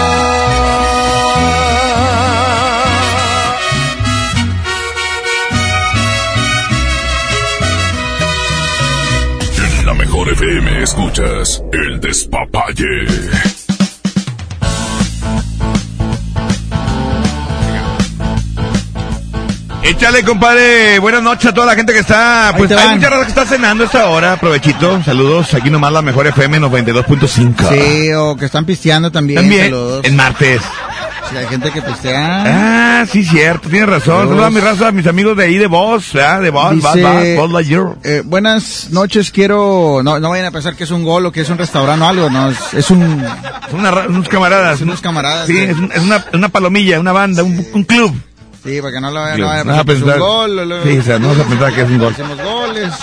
Mejor FM escuchas el despapalle. Échale, compadre. Buenas noches a toda la gente que está. Pues hay mucha raza que está cenando a esta hora. Provechito. Saludos. Aquí nomás la mejor FM 92.5. Sí, o que están pisteando también. También. saludos. En martes. Sí, hay gente que pistea. Ah, sí, cierto. Tienes razón. Saludos. A mi raza, a mis amigos de ahí de Voz. ¿verdad? De Voz, Voz, Voz, Lightyear. eh, buenas noches, quiero... No, no vayan a pensar que es un gol o que es un restaurante o algo, no, es, es un... Son una unos camaradas. Unos camaradas. Sí, eh. es, un- es una, una palomilla, una banda, un, un club. Sí, para que no lo vayan, no vayan No a pensar que es un gol. o luego- Sí, o sea, no vas a pensar que es un gol. Hacemos goles.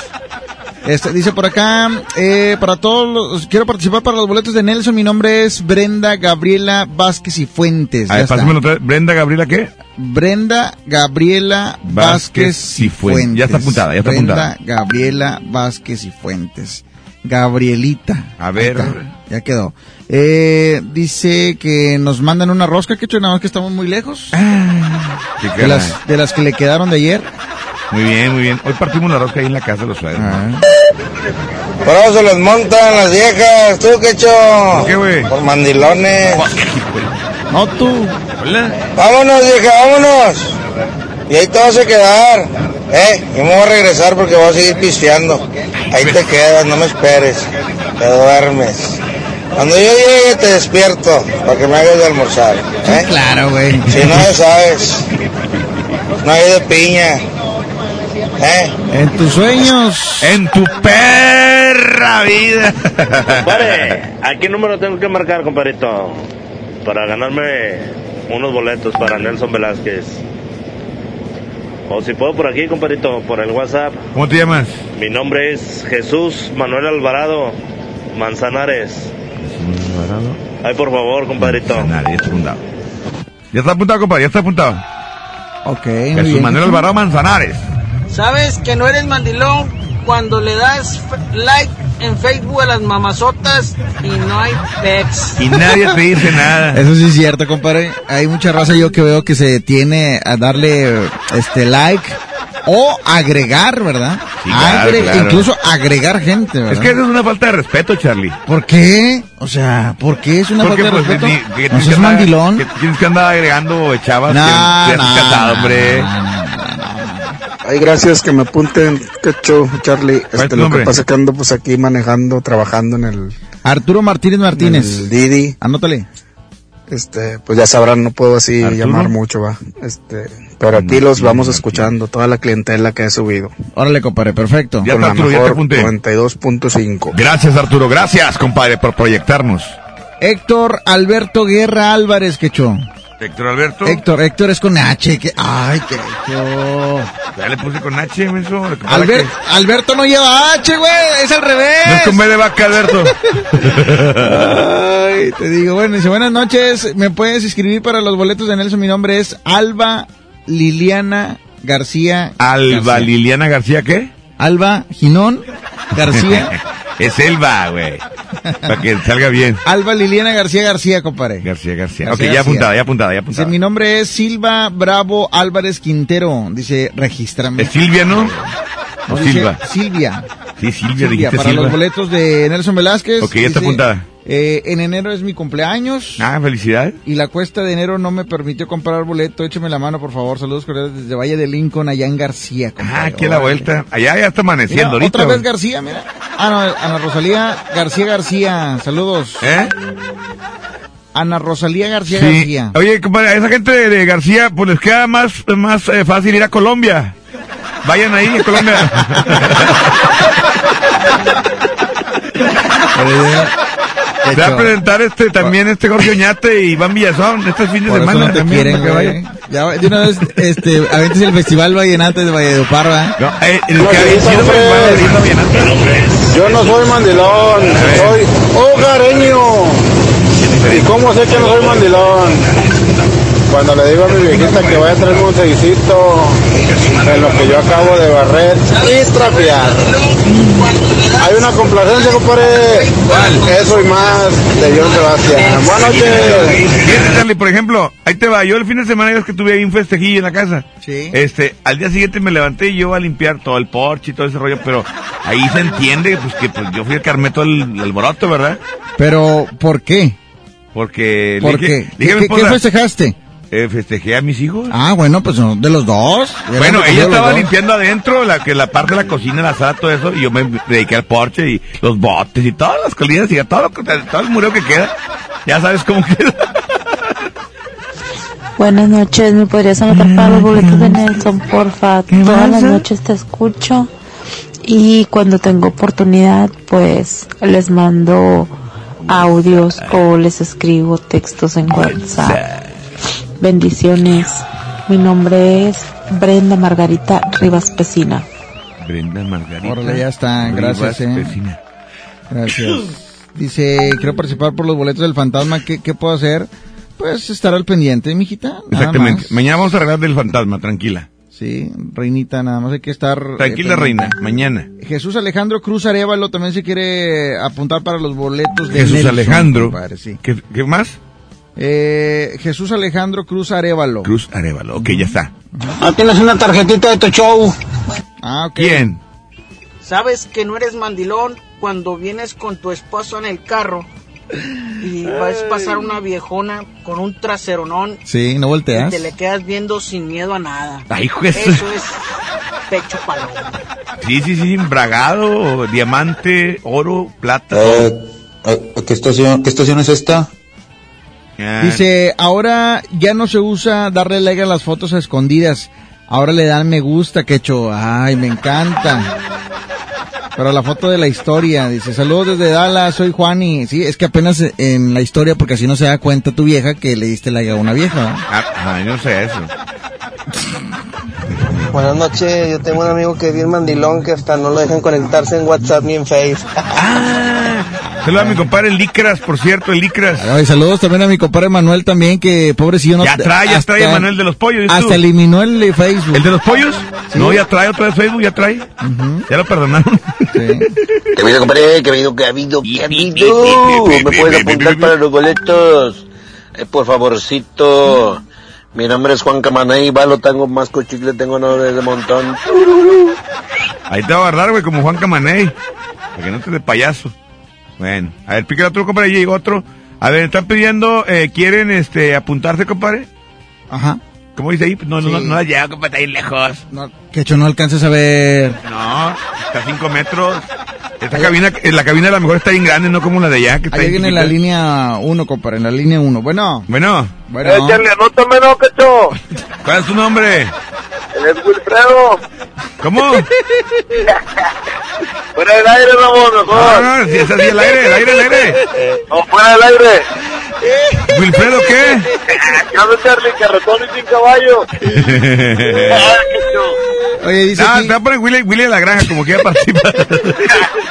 Este, dice por acá, eh, para todos los, quiero participar para los boletos de Nelson, mi nombre es Brenda Gabriela Vázquez y Fuentes. A ver, otra. Brenda Gabriela, ¿qué? Brenda Gabriela Vázquez y Fuentes. Ya está apuntada, ya está Brenda apuntada. Gabriela Vázquez y Fuentes. Gabrielita. A ver. Está, ya quedó. Eh, dice que nos mandan una rosca, que hecho nada más que estamos muy lejos. Qué De las, de las que le quedaron de ayer. Muy bien, muy bien. Hoy partimos la rosca ahí en la casa de los suegros. Por eso se los montan las viejas, tú, quecho. ¿Por qué, güey? Por mandilones. No tú. Hola. Vámonos, vieja, vámonos. Y ahí te vas a quedar. Eh, yo me voy a regresar porque voy a seguir pisteando. Ahí te quedas, no me esperes. Te duermes. Cuando yo llegue te despierto para que me hagas de almorzar. ¿eh? Claro, güey. Si no ya sabes. No hay de piña. ¿Eh? En tus sueños. En tu perra vida. Compadre, ¿a qué número tengo que marcar, compadrito? Para ganarme unos boletos para Nelson Velázquez. O si puedo por aquí, compadrito, por el WhatsApp. ¿Cómo te llamas? Mi nombre es Jesús Manuel Alvarado Manzanares. Ay, por favor, compadrito. Manzanares, ya está apuntado. Ya está apuntado, compadre, ya está apuntado. Ok, Jesús Manuel Alvarado Manzanares. Sabes que no eres mandilón cuando le das like en Facebook a las mamazotas y no hay pex. Y nadie te dice nada. Eso sí es cierto, compadre. Hay mucha raza yo que veo que se detiene a darle este like o agregar, ¿verdad? Sí, claro, Agre- claro. Incluso agregar gente, ¿verdad? Es que eso es una falta de respeto, Charlie. ¿Por qué? O sea, ¿por qué es una Porque, falta de pues, respeto? ni- que ¿No tienes seas que andar- mandilón? que tienes que andar agregando chavas No, que no, casado, no, hombre. Ay, gracias que me apunten, Quecho, Charlie. Este, lo nombre? que pasa es que ando pues aquí manejando, trabajando en el, Arturo Martínez Martínez. el Didi. Anótale. Este, pues ya sabrán, no puedo así ¿Arturo? llamar mucho, va. Este, pero aquí los vamos escuchando, toda la clientela que he subido. Órale, compadre, perfecto. Ya está, Arturo, ya te apunté. 92.5. Gracias, Arturo. Gracias, compadre, por proyectarnos. Héctor Alberto Guerra Álvarez, quecho. Héctor Alberto. Héctor, Héctor es con H. Que, ay, quecho. Ya le puse con H, menso. Albert- que- Alberto no lleva H, güey. Es al revés. No es con B de vaca, Alberto. Ay, te digo, bueno, dice, buenas noches, me puedes escribir para los boletos de Nelson, mi nombre es Alba Liliana García. Alba García. Liliana García, ¿qué? Alba Ginón García. es Elba, güey. Para que salga bien. Alba Liliana García García, compadre. García, García. García, ok, ya apuntada, ya apuntada, ya Dice, apuntada. mi nombre es Silva Bravo Álvarez Quintero. Dice, regístrame. ¿Es Silvia, no? No, ¿O dice Silva? Silvia. Sí, Silvia, Silvia, dijiste para Silva. los boletos de Nelson Velázquez. Ok, ya está dice, apuntada. Eh, en enero es mi cumpleaños. Ah, felicidades. Y la cuesta de enero no me permitió comprar boleto. Écheme la mano, por favor. Saludos cordiales desde Valle de Lincoln, allá en García. Ah, aquí a la vuelta. Allá ya está amaneciendo Mira, ahorita. otra vez. García, mira. Ah, no, Ana Rosalía García García. Saludos. ¿Eh? Ana Rosalía García Sí. García. Oye, compadre, a esa gente de, de García, pues les queda más, más eh, fácil ir a Colombia. Vayan ahí a Colombia. Va a presentar este también este Jorge Oñate y Iván Villazón este fin de Por eso semana no te también, quieren, que. Ya, de una vez, este, aventes el Festival Vallenato de Valledupar, ¿verdad? No, eh, el que había sido Yo no soy mandilón, soy hogareño. ¿Y cómo sé que no soy mandilón? Cuando le digo a mi viejita que vaya a traerme un seisito en lo que yo acabo de barrer y trapear. Hay una complacencia, compadre. Eso y más de John Sebastián. Buenas noches. Fíjate, Charlie, por ejemplo, ahí te va. Yo el fin de semana ya ves que tuve ahí un festejillo en la casa. Sí. Este, al día siguiente me levanté y yo a limpiar todo el porche y todo ese rollo, pero ahí se entiende pues que pues, yo fui el que armé todo el, el alboroto, ¿verdad? Pero, ¿por qué? Porque ¿Por le dije- qué? dije a mi ¿Qué, festejaste? Eh, festejé a mis hijos. Ah, bueno, pues no, de los dos. Bueno, ella estaba dos. limpiando adentro, la que la parte de la cocina, la sala, todo eso, y yo me dediqué al porche y los botes y todas las colinas y a todo, lo que- todo el mureo que queda. Ya sabes cómo queda. Buenas noches, ¿me podrías anotar para los boletos de Nelson, porfa? Todas las noches te escucho y cuando tengo oportunidad, pues les mando audios o les escribo textos en WhatsApp. Bendiciones. Mi nombre es Brenda Margarita Rivas Pesina. Brenda Margarita. Órale, ya está, gracias, Rivas eh. Pesina. Gracias. Dice, quiero participar por los boletos del fantasma. ¿Qué, qué puedo hacer? Pues estar al pendiente, mijita. nada Exactamente. más. Mañana vamos a arreglar del fantasma, tranquila. Sí, reinita, nada más hay que estar... eh, Tranquila, reina. Mañana. Jesús Alejandro Cruz Arevalo también se quiere apuntar para los boletos de Jesús Nelson, Alejandro. compadre, sí. ¿Qué, qué más? Eh, Jesús Alejandro Cruz Arevalo. Cruz Arevalo. Ok, ya está. Ah, tienes una tarjetita de tu show. Ah, ok. ¿Quién? Sabes que no eres mandilón cuando vienes con tu esposo en el carro y vas a pasar una viejona con un traseronón Sí, no y volteas. te le quedas viendo sin miedo a nada. Ay, su- Eso es pecho paloma. Sí, sí, sí, bragado, diamante, oro, plata. Eh, ¿qué, estación, ¿Qué estación es esta? Dice, ahora ya no se usa darle like a las fotos a escondidas. Ahora le dan me gusta, quecho. Ay, me encanta. Pero la foto de la historia, dice, saludos desde Dallas, soy Juani. Sí, es que apenas en la historia, porque así no se da cuenta tu vieja que le diste like a una vieja. ¿no? Ah, yo no sé eso. Buenas noches, yo tengo un amigo que es bien mandilón que hasta no lo dejan conectarse en WhatsApp ni en Face. Saludos a mi compadre el Licras, por cierto, el Licras. Ay, saludos también a mi compadre Manuel también, que pobrecillo no... Ya trae, ya hasta- trae Manuel de los pollos. Hasta eliminó el de Facebook. ¿El de los pollos? No, ya trae otra vez Facebook, ya trae. Ya lo perdonaron. Que habido, compadre, que habido, que habido, que habido. ¿Me puedes apuntar para los boletos? Eh, por favorcito. Mi nombre es Juan Camaney, balo, tengo más cochicle, tengo nombres de montón. Ahí te va a agarrar, güey, como Juan Camaney. Para que no te de payaso. Bueno, a ver, pica otro, compadre, llegó otro. A ver, están pidiendo, eh, ¿quieren este apuntarse, compadre? Ajá. ¿Cómo dice ahí? No, no, no, no la llega, compadre, está ahí lejos. No, quecho, no alcances a ver. No, está a cinco metros. Esta cabina, eh, la cabina a lo mejor está bien grande, no como la de allá, que está Ahí bien viene la línea 1, compadre, en la línea 1. Bueno. Bueno. Bueno. anótame, no, cacho. ¿Cuál es tu nombre? Él es Wilfredo. ¿Cómo? Fuera del aire, Ramón, mejor. No, no, si es así, el aire, el aire, el aire. No, fuera del aire. ¿Wilfredo qué? ¿Qué onda, Charlie? Carretón y sin caballo. Oye, dice No, aquí- te va a poner Willy, Willy de la granja, como quiera participar.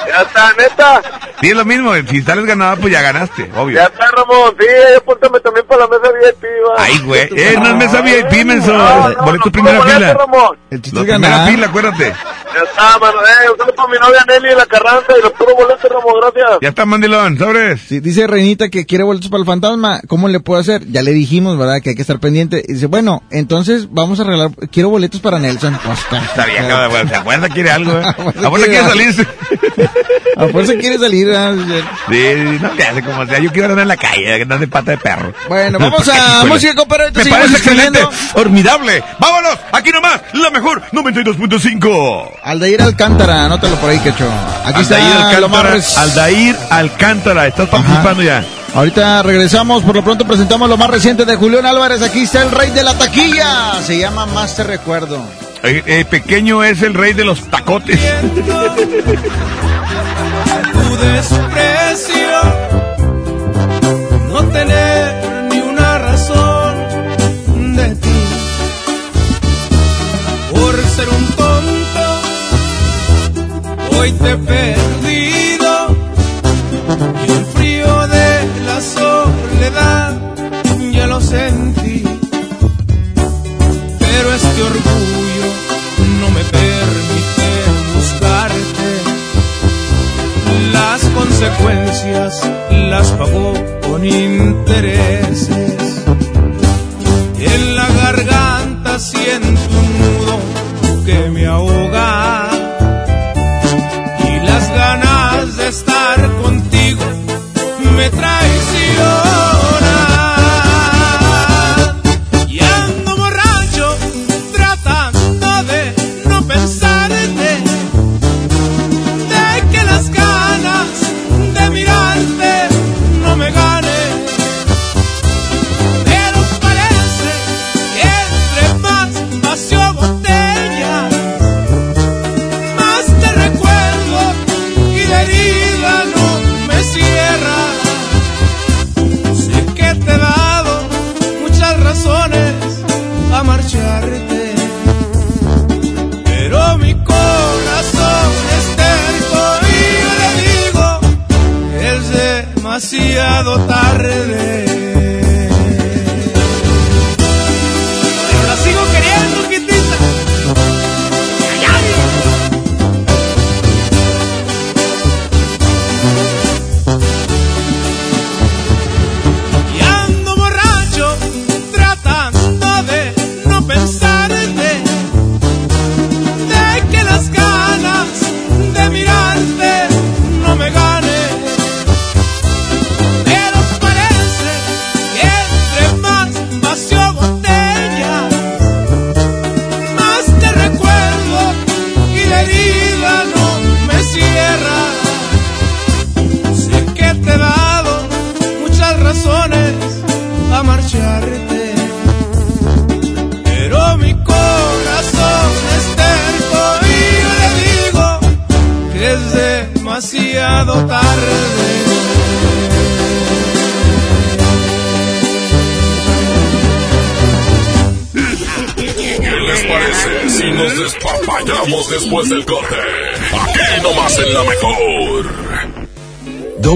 Ya está, neta. Sí, es lo mismo, si sales ganador, pues ya ganaste, obvio. Ya está, Ramón. Sí, apúntame también para la mesa VIP, va. Ay, güey, eh, no es mesa VIP, menso. No, no, Boleto no, primera fila. Ramón. El chiste primera fila, acuérdate. Ya está, mano. Eh, un para mi novia Nelly de la Carranza y los puros boletos, Ramón. Gracias. Ya está, mandilón, sobres. Sí, dice Reinita que quiere boletos para el fantasma. ¿Cómo le puedo hacer? Ya le dijimos, ¿verdad? Que hay que estar pendiente. Y dice, bueno, entonces vamos a arreglar. Quiero boletos para Nelson. Pues, Está bien, cabrón, se acuerda, quiere algo, eh. A fuerza quiere quiere salirse. A fuerza quiere salir. Sí, no te hace como sea. Yo quiero andar en la calle, andar de pata de perro. Bueno, vamos a música, compadre. Me parece excelente, formidable. Vámonos, aquí nomás, la mejor 92.5. Aldair Alcántara, anótalo por ahí, quecho. Aquí Aldair está Alcántara, Aldair Alcántara, estás participando ya. Ahorita regresamos, por lo pronto presentamos lo más reciente de Julián Álvarez. Aquí está el rey de la taquilla. Se llama Más te recuerdo. Eh, eh, pequeño es el rey de los tacotes. tu desprecio, no tener ni una razón de ti, por ser un tonto, hoy te he las pagó con intereses. En la garganta siento un nudo que me ahoga y las ganas de estar contigo me traicionan.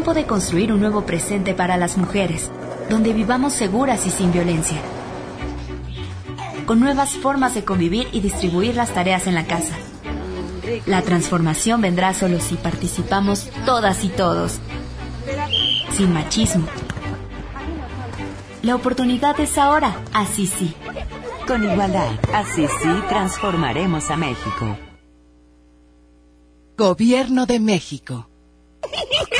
tiempo de construir un nuevo presente para las mujeres, donde vivamos seguras y sin violencia. Con nuevas formas de convivir y distribuir las tareas en la casa. La transformación vendrá solo si participamos todas y todos, sin machismo. La oportunidad es ahora, así sí. Con igualdad, así sí transformaremos a México. Gobierno de México.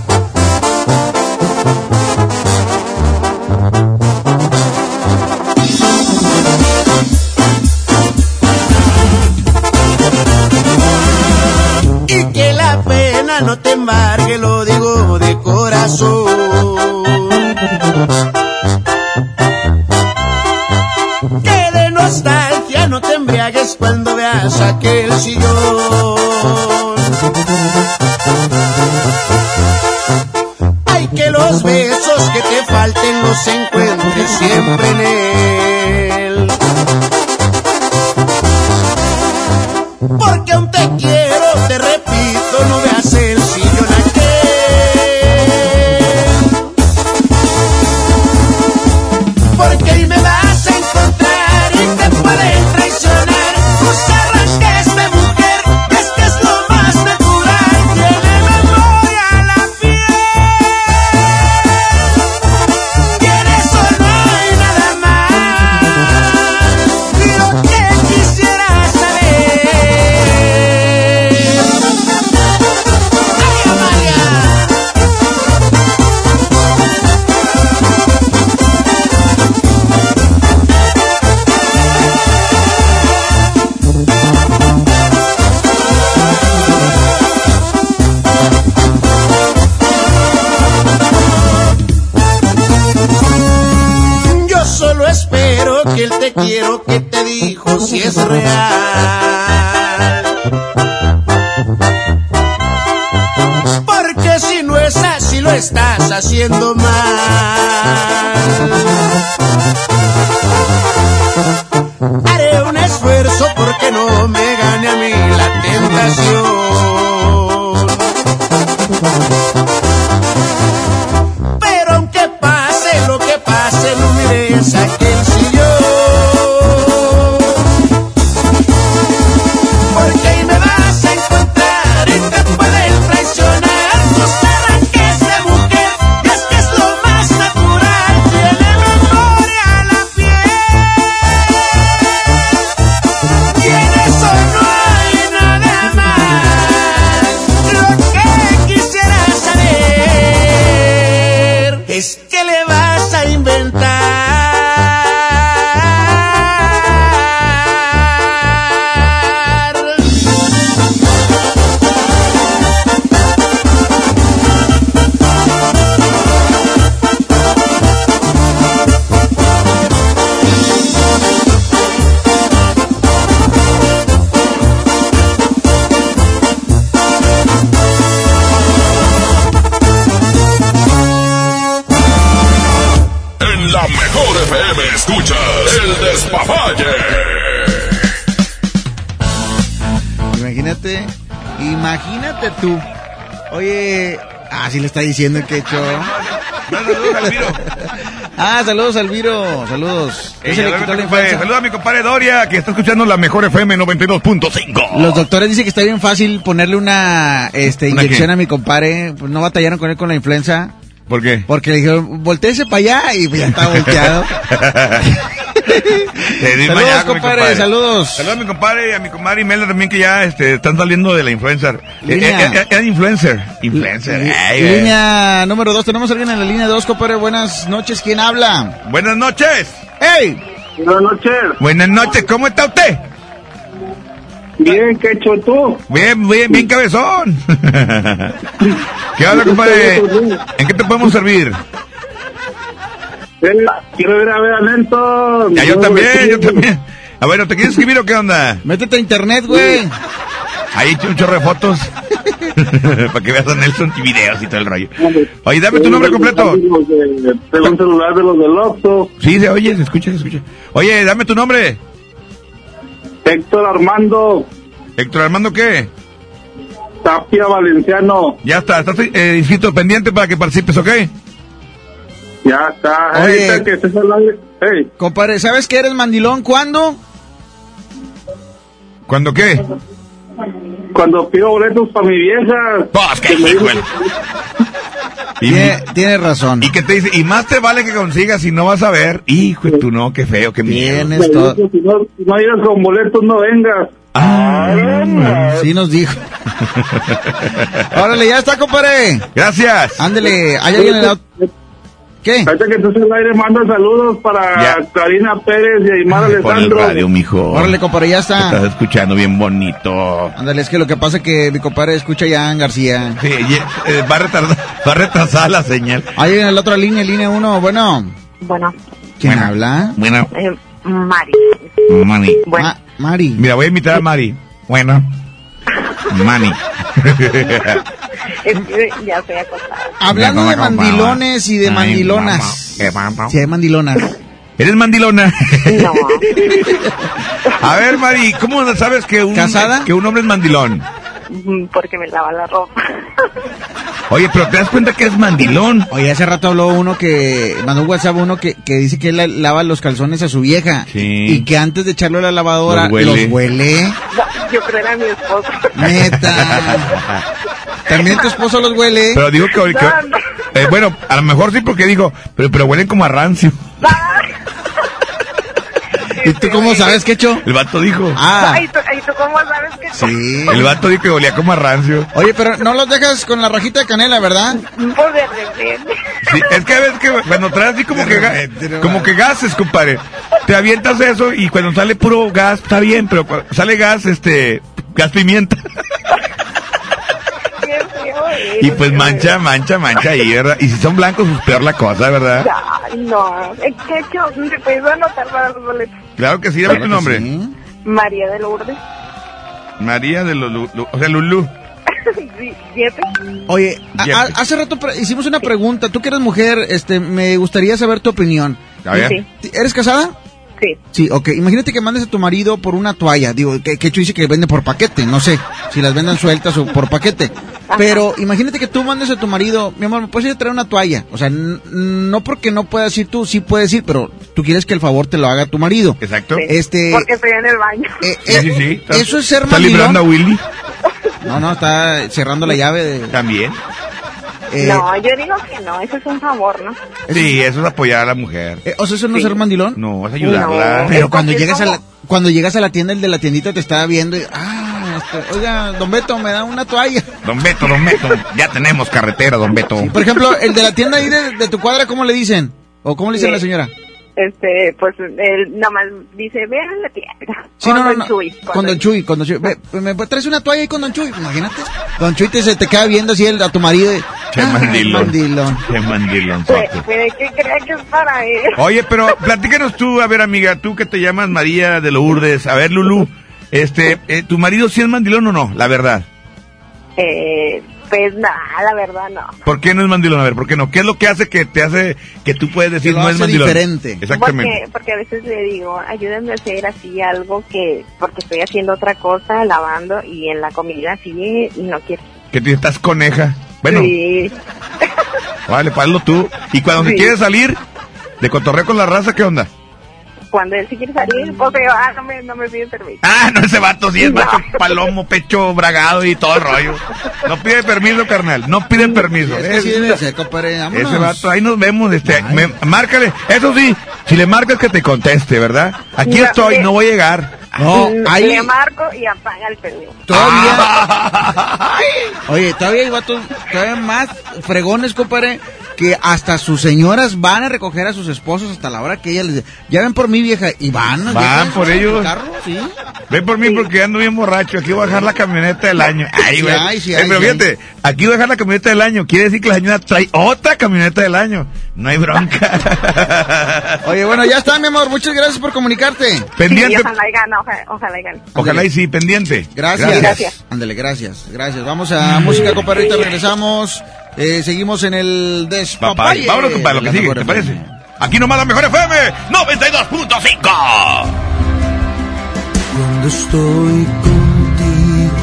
Corazón. Tú. Oye, ah, sí le está diciendo que hecho. Ah, saludos, Alviro. Saludos. Ey, ¿Qué se le quitó la compadre? Saluda a mi compadre Doria, que está escuchando la mejor FM 92.5. Los doctores dicen que está bien fácil ponerle una este, ¿Una inyección qué? a mi compadre. Pues no batallaron con él con la influenza. ¿Por qué? Porque le dijeron, volteese para allá y pues ya está volteado. Te di Saludos, mañana mi compadre, saludos. Saludos a mi compadre y a mi comadre Imelda también que ya este, están saliendo de la influencer. Eh, Línea. eh, eh, eh, influencer. Influencer. Ay, línea número dos. Tenemos a alguien en la línea dos, compadre. Buenas noches. ¿Quién habla? Buenas noches. ¡Hey! Buenas noches. Buenas noches, ¿cómo está usted? Bien, ¿qué hecho tú? Bien, bien, bien cabezón. ¿Qué onda, compadre? ¿En qué te podemos servir? Quiero ir a ver a Nelson. Ya, yo también, yo también. A ver, ¿te quieres escribir o qué onda? Métete a internet, güey. Ahí un chorro de fotos. Para que veas a Nelson y videos y todo el rollo. Oye, dame tu nombre completo. Tengo un celular de los del Oxxo. Sí, se oye, se escucha, se escucha. Oye, dame tu nombre. Héctor Armando Héctor Armando, ¿qué? Tapia Valenciano. Ya está, estás eh, inscrito pendiente para que participes, ¿ok? Ya está. Oye. Ahí está, que estés al aire. Hey, Compadre, ¿sabes que eres mandilón? ¿Cuándo? ¿Cuándo qué? cuando pido boletos para mi vieja. Pues, que me Y, Tiene, tiene razón. y que te dice, y más te vale que consigas si no vas a ver. Hijo, tú no, qué feo, qué miedo. Tienes todo. si no, si no llegas con boletos, no vengas. Ah, Sí nos dijo. Órale, ya está, compadre. Gracias. Ándele, hay alguien en la... ¿Qué? Ahorita que estás al aire, manda saludos para Ya. Karina Pérez y Aymar Pon el Alessandro. radio, mijo. Órale, compadre, ya Te Estás está. escuchando bien bonito. Ándale, es que lo que pasa es que mi compadre escucha ya en García. Sí, y, eh, va, a retardar, va a retrasar la señal. Alguien en la otra línea, línea uno. Bueno, Bueno, ¿quién Bueno. habla? Bueno, eh, Mari. Mani. Bueno, Ma- Mari. Mira, voy a invitar a Mari. Bueno. Mani. ya estoy acostada. Hablando de mandilones y de Ay, mandilonas. Sí, hay mandilonas. ¿Eres mandilona? No, A ver, Mari, ¿cómo sabes que un, ¿Casada? que un hombre es mandilón? Mm, porque me lava la ropa. Oye, pero te das cuenta que es mandilón. Oye, hace rato habló uno que, mandó un WhatsApp uno que, que dice que él la- lava los calzones a su vieja. Sí. Y que antes de echarlo a la lavadora, Los huele. los huele. No, yo creo era mi esposo. Neta. También tu esposo los huele. Pero digo que... que- eh, bueno, a lo mejor sí porque digo, pero, pero huelen como a rancio. ¿Y tú cómo sabes qué hecho? El vato dijo. Ah, Ay, ¿tú, ay, ¿tú cómo sabes que sí. El vato dijo que olía como a rancio. Oye, pero no los dejas con la rajita de canela, ¿verdad? Pues de repente. Sí, es que ves que cuando traes así como que, ga- repente, no como que gases, compadre. Te avientas eso y cuando sale puro gas, está bien, pero cuando sale gas, este, gas pimienta. Qué. Y pues mancha, mancha, mancha ahí, ¿verdad? Y si son blancos, pues peor la cosa, ¿verdad? Ay, no. Es que, que me puedes anotar para los boletos. Claro que sí, dame tu nombre. Sí. María de Lourdes. María de Lulu, Lu- o sea, Lulú. Sí, siete. Oye, a- hace rato pre- hicimos una pregunta. Tú que eres mujer, este, me gustaría saber tu opinión. ¿Eres casada? Sí. Sí, ok. Imagínate que mandes a tu marido por una toalla. Digo, que, que hecho dice que vende por paquete. No sé si las vendan sueltas o por paquete. Pero imagínate que tú mandes a tu marido, mi amor, ¿me puedes ir a traer una toalla? O sea, no porque no puedas ir tú, sí puedes ir, pero tú quieres que el favor te lo haga tu marido. Exacto. Sí. Este. Porque estoy en el baño. eh, Sí, eh, sí, sí. Está- Eso es ser Está librando a. Willy. No, no, está cerrando la llave de. También. Eh, no, yo digo que no, eso es un favor, ¿no? Sí, eso es apoyar a la mujer. eh, o sea, eso no es Sí. ser mandilón. No, es ayudarla. No. Pero cuando llegas a la cuando llegas a la tienda el de la tiendita te está viendo y ah, este, oiga, Don Beto, me da una toalla. Don Beto, don Beto. Ya tenemos carretera, don Beto. Por ejemplo, el de la tienda ahí de, de tu cuadra, ¿cómo le dicen? ¿O cómo le dicen a la señora? Este, pues él nada más dice, vean la tienda. Sí, Con no, Don no. Chuy, Con Don Chuy, con Don Chuy. Ve, ¿Me traes una toalla ahí con Don Chuy? Imagínate. Don Chuy te, se te queda viendo así el, a tu marido. y, Qué ah, mandilón. mandilón. Qué mandilón. Puede, puede que crea que es para él. Oye, pero platícanos tú, a ver, amiga, tú que te llamas María de Lourdes. A ver, Lulú, este, eh, ¿tu marido sí es mandilón o no? La verdad. Eh, pues nada, la verdad no. ¿Por qué no es mandilón? A ver, ¿por qué no? ¿Qué es lo que hace que te hace que tú puedes decir no es mandilón? diferente. Exactamente. Porque, porque a veces le digo, ayúdenme a hacer así algo que, porque estoy haciendo otra cosa, lavando y en la comida así y no quiero. Que te estás coneja. Bueno, Sí. vale, hazlo tú. Y cuando se Sí. quiere salir de cotorreo con la raza, ¿qué onda? Cuando él sí quiere salir, pues yo, ah, no me, no me pide permiso. Ah, no, ese vato sí es No. macho palomo, pecho bragado y todo el rollo. No pide permiso, carnal. No pide permiso. Es que Es- sí debe ser, compadre. vámonos. ese vato, ahí nos vemos. Este, me- márcale. Eso sí, si le marcas que te conteste, ¿verdad? Aquí No, estoy, le- no voy a llegar. No, ahí- Le marco y apaga el permiso. Todavía. Ah. Oye, todavía hay vatos, todavía más fregones, compadre, que hasta sus señoras van a recoger a sus esposos hasta la hora que ella les dice, ya ven por mí, vieja, y van. Van por ellos. carro, sí. Ven por mí porque ando bien borracho. Aquí voy a dejar la camioneta del año. Ay, Sí güey. hay, sí Eh, hay, pero sí fíjate, aquí voy a dejar la camioneta del año. Quiere decir que la señora trae otra camioneta del año. No hay bronca. Oye, bueno, ya está, mi amor. Muchas gracias por comunicarte. Pendiente. Sí, ojalá ojalá, ojalá y gane. Ojalá y sí, pendiente. Gracias. Gracias. Ándale, gracias. Gracias. Vamos a música, compadre. ahorita regresamos. Eh, seguimos en el Papá, despapalle. vámonos compadre, lo que La sigue, ¿te parece? Aquí nomás la mejor FM 92.5. Cuando estoy contigo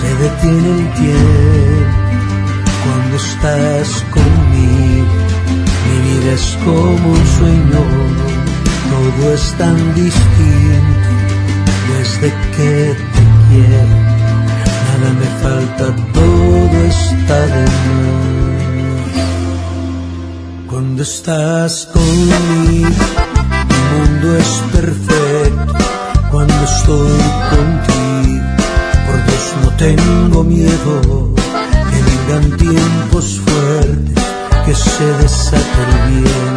se detiene el tiempo. Cuando estás conmigo mi vida es como un sueño. Todo es tan distinto desde que te quiero. Nada me falta, todo está de más. Cuando estás conmigo el mundo es perfecto cuando estoy contigo. Por Dios no tengo miedo que vengan tiempos fuertes, que se desate bien.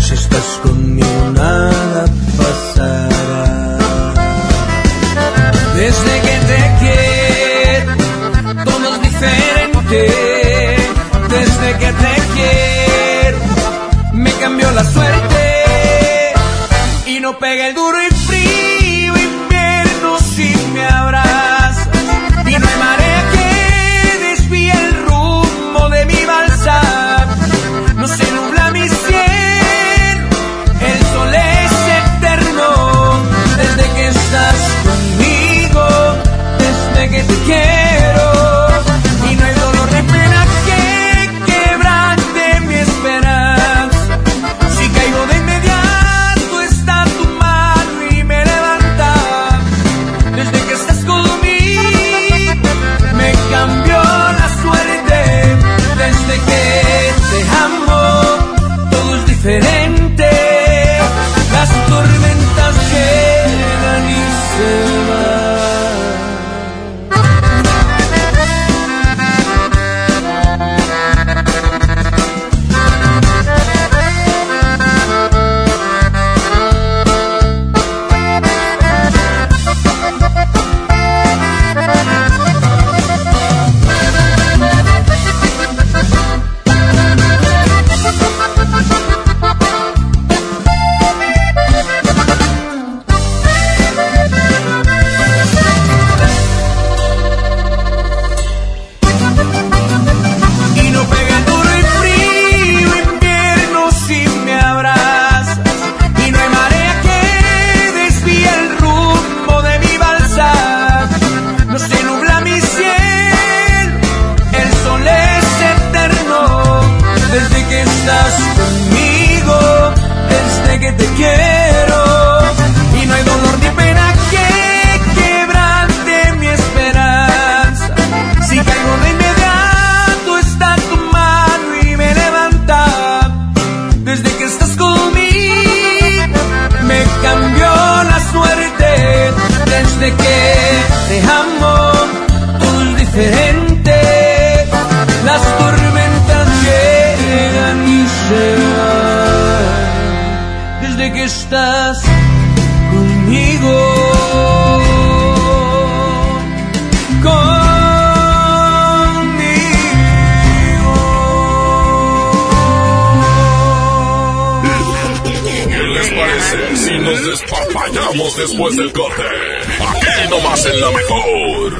Si estás conmigo nada pasará. Desde que te quiero, todo es diferente. Desde que te quiero, me cambió la suerte y no pega el duro después del corte? Nomás en la mejor.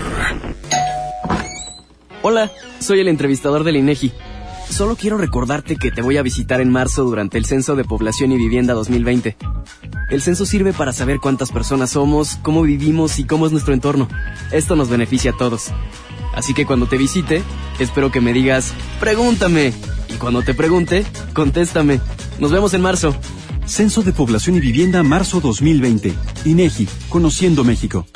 Hola, soy el entrevistador del INEGI. Solo quiero recordarte que te voy a visitar en marzo durante el Censo de Población y Vivienda 2020. El censo sirve para saber cuántas personas somos, cómo vivimos y cómo es nuestro entorno. Esto nos beneficia a todos. Así que cuando te visite, espero que me digas, pregúntame. Y cuando te pregunte, contéstame. Nos vemos en marzo. Censo de Población y Vivienda marzo 2020. INEGI, Conociendo México.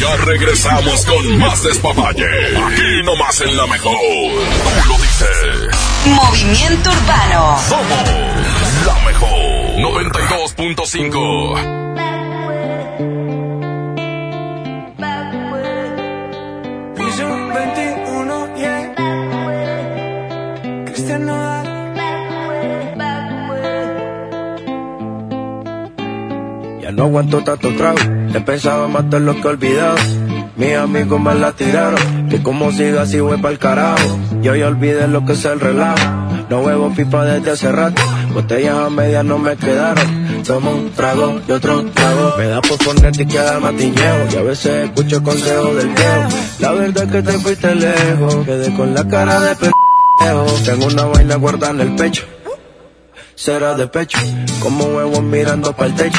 Ya regresamos con más despapalle. Aquí nomás en la mejor. Tú lo dices. Movimiento Urbano. Somos la mejor. 92.5. no aguanto tanto trago. He pensado matar lo que olvidado. Mis amigos me la tiraron. Que como siga así voy pa'l carajo. Yo ya olvidé lo que es el relajo. No huevo pipa desde hace rato. Botellas a medias no me quedaron. Tomo un trago y otro trago. Me da por ponerte y queda matiñeo. Y a veces escucho consejos del viejo. La verdad es que te fuiste lejos. Quedé con la cara de pendejo. Tengo una vaina guardada en el pecho. Será de pecho. Como huevos mirando para el techo.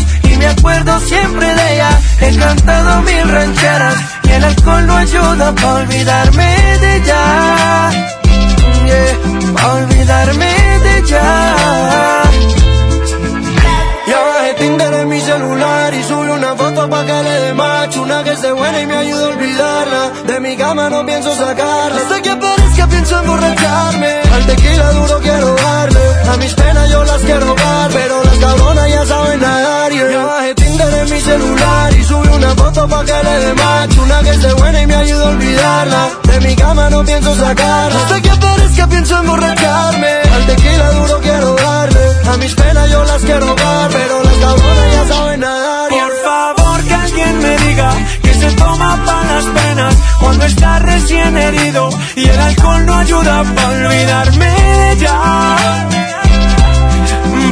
acuerdo siempre de ella. He cantado mil rancheras y el alcohol no ayuda para olvidarme de ella. Yeah, para olvidarme de ella. Ya bajé Tinder en mi celular y subí una foto pa' que le dé match Una que esté buena y me ayude a olvidarla De mi cama no pienso sacarla Hasta que parezca pienso emborracharme Al tequila duro quiero darle A mis penas yo las quiero dar Pero las cabronas ya saben foto pa' que le dé match Una que esté buena y me ayude a olvidarla De mi cama no pienso sacarla Hasta que pienso emborracharme Al tequila duro quiero darle A mis penas yo las quiero dar Pero las cabronas ya saben nadar. Por favor que alguien me diga que se toma para las penas cuando está recién herido y el alcohol no ayuda para olvidarme de ella.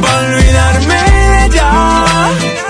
Para olvidarme de ella.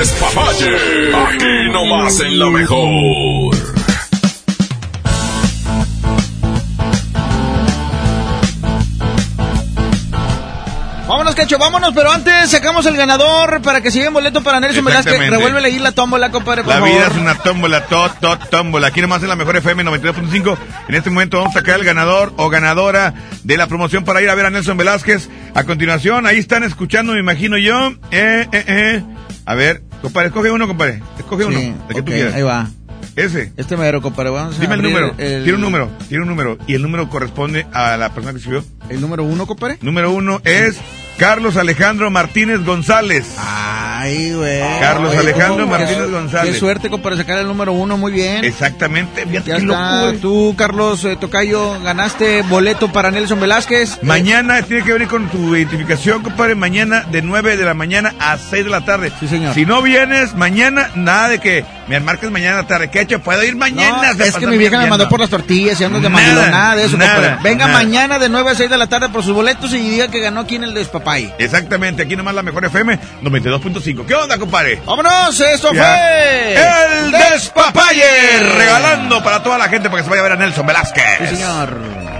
despapalle. Aquí nomás en la mejor. Vámonos, Cacho, vámonos, pero antes sacamos el ganador para que siga en boleto para Nelson Velázquez. Revuélvele ahí la tómbola, compadre, por La favor. vida es una tómbola, tot, tot, tómbola. Aquí nomás en la mejor FM 92.5. En este momento vamos a sacar el ganador o ganadora de la promoción para ir a ver a Nelson Velázquez. A continuación, ahí están escuchando, me imagino yo. Eh, eh, eh. A ver, compadre, escoge uno, compadre. Escoge uno, el que tú quieras. ahí va. Ese. Este mero, compadre. Vamos a Dime el número. el- Tiene un número, tiene un número. Y el número corresponde a la persona que escribió. ¿El número uno, compadre? Número uno es Carlos Alejandro Martínez González. Ay, güey. Carlos Oye, Alejandro ¿cómo? Martínez Qué- González. Qué suerte para sacar el número uno, muy bien. Exactamente, fíjate Ya qué está. Tú, Carlos eh, Tocayo, ganaste boleto para Nelson Velázquez. Mañana tiene que venir con tu identificación, compadre. Mañana de 9 de la mañana a 6 de la tarde. Sí, señor. Si no vienes mañana, nada de que me marques mañana tarde. ¿Qué hecho? ¿Puedo ir mañana? No, es que mi vieja me mandó por las tortillas y andas de mandilón, nada de eso, nada. Venga nada. mañana de 9 a 6 de la tarde por sus boletos y diga que ganó aquí en el Despapay. Exactamente, aquí nomás la mejor FM 92.5. ¿Qué onda, compadre? ¡Vámonos! ¡Esto Ya. fue... El Despapalle, regalando para toda la gente para que se vaya a ver a Nelson Velázquez. Sí, señor.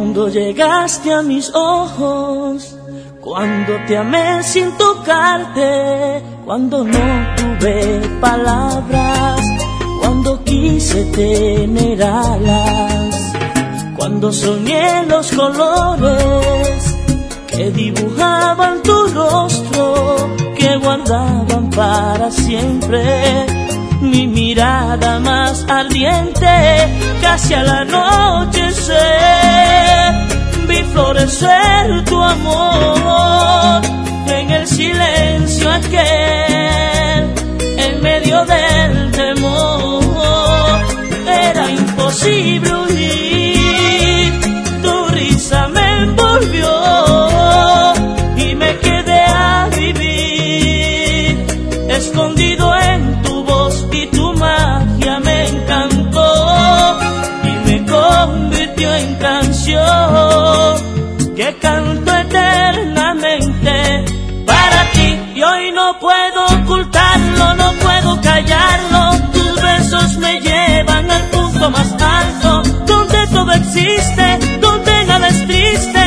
Cuando llegaste a mis ojos, cuando te amé sin tocarte, cuando no tuve palabras, cuando quise tener alas, cuando soñé los colores que dibujaban tu rostro, que guardaban para siempre mi mirada más ardiente, casi al anochecer, vi florecer tu amor en el silencio aquel, en medio del temor, era imposible huir, tu risa me envolvió canto eternamente. Para ti y hoy no puedo ocultarlo, no puedo callarlo, tus besos me llevan al punto más alto, donde todo existe, donde nada es triste,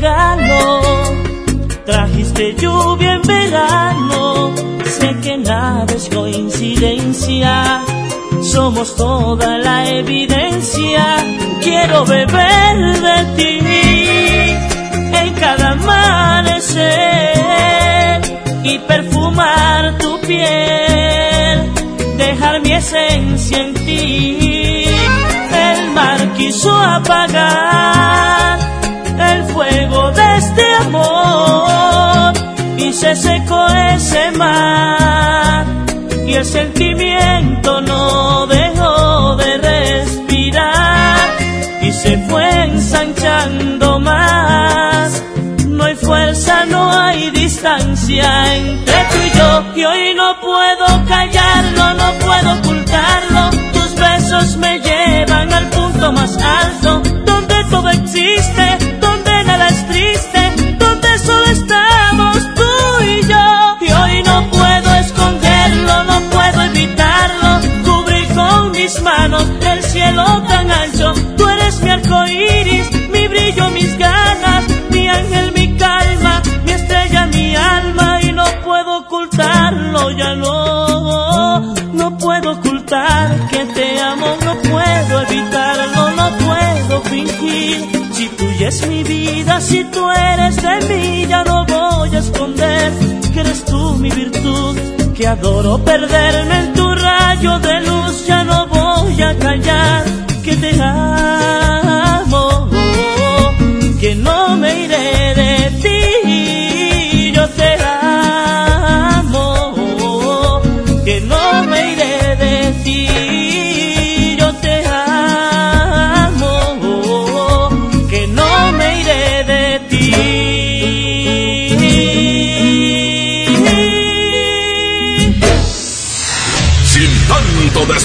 regalo, trajiste lluvia en verano, sé que nada es coincidencia, somos toda la evidencia, quiero beber de ti en cada amanecer y perfumar tu piel, dejar mi esencia en ti. El mar quiso apagar de este amor y se secó ese mar y el sentimiento no dejó de respirar y se fue ensanchando más. No hay fuerza, no hay distancia entre tú y yo. Y hoy no puedo callarlo, no puedo ocultarlo. Tus besos me llevan eres mi vida, si tú eres de mí, ya no voy a esconder que eres tú mi virtud, que adoro perderme en tu rayo de luz, ya no voy a callar que te amo.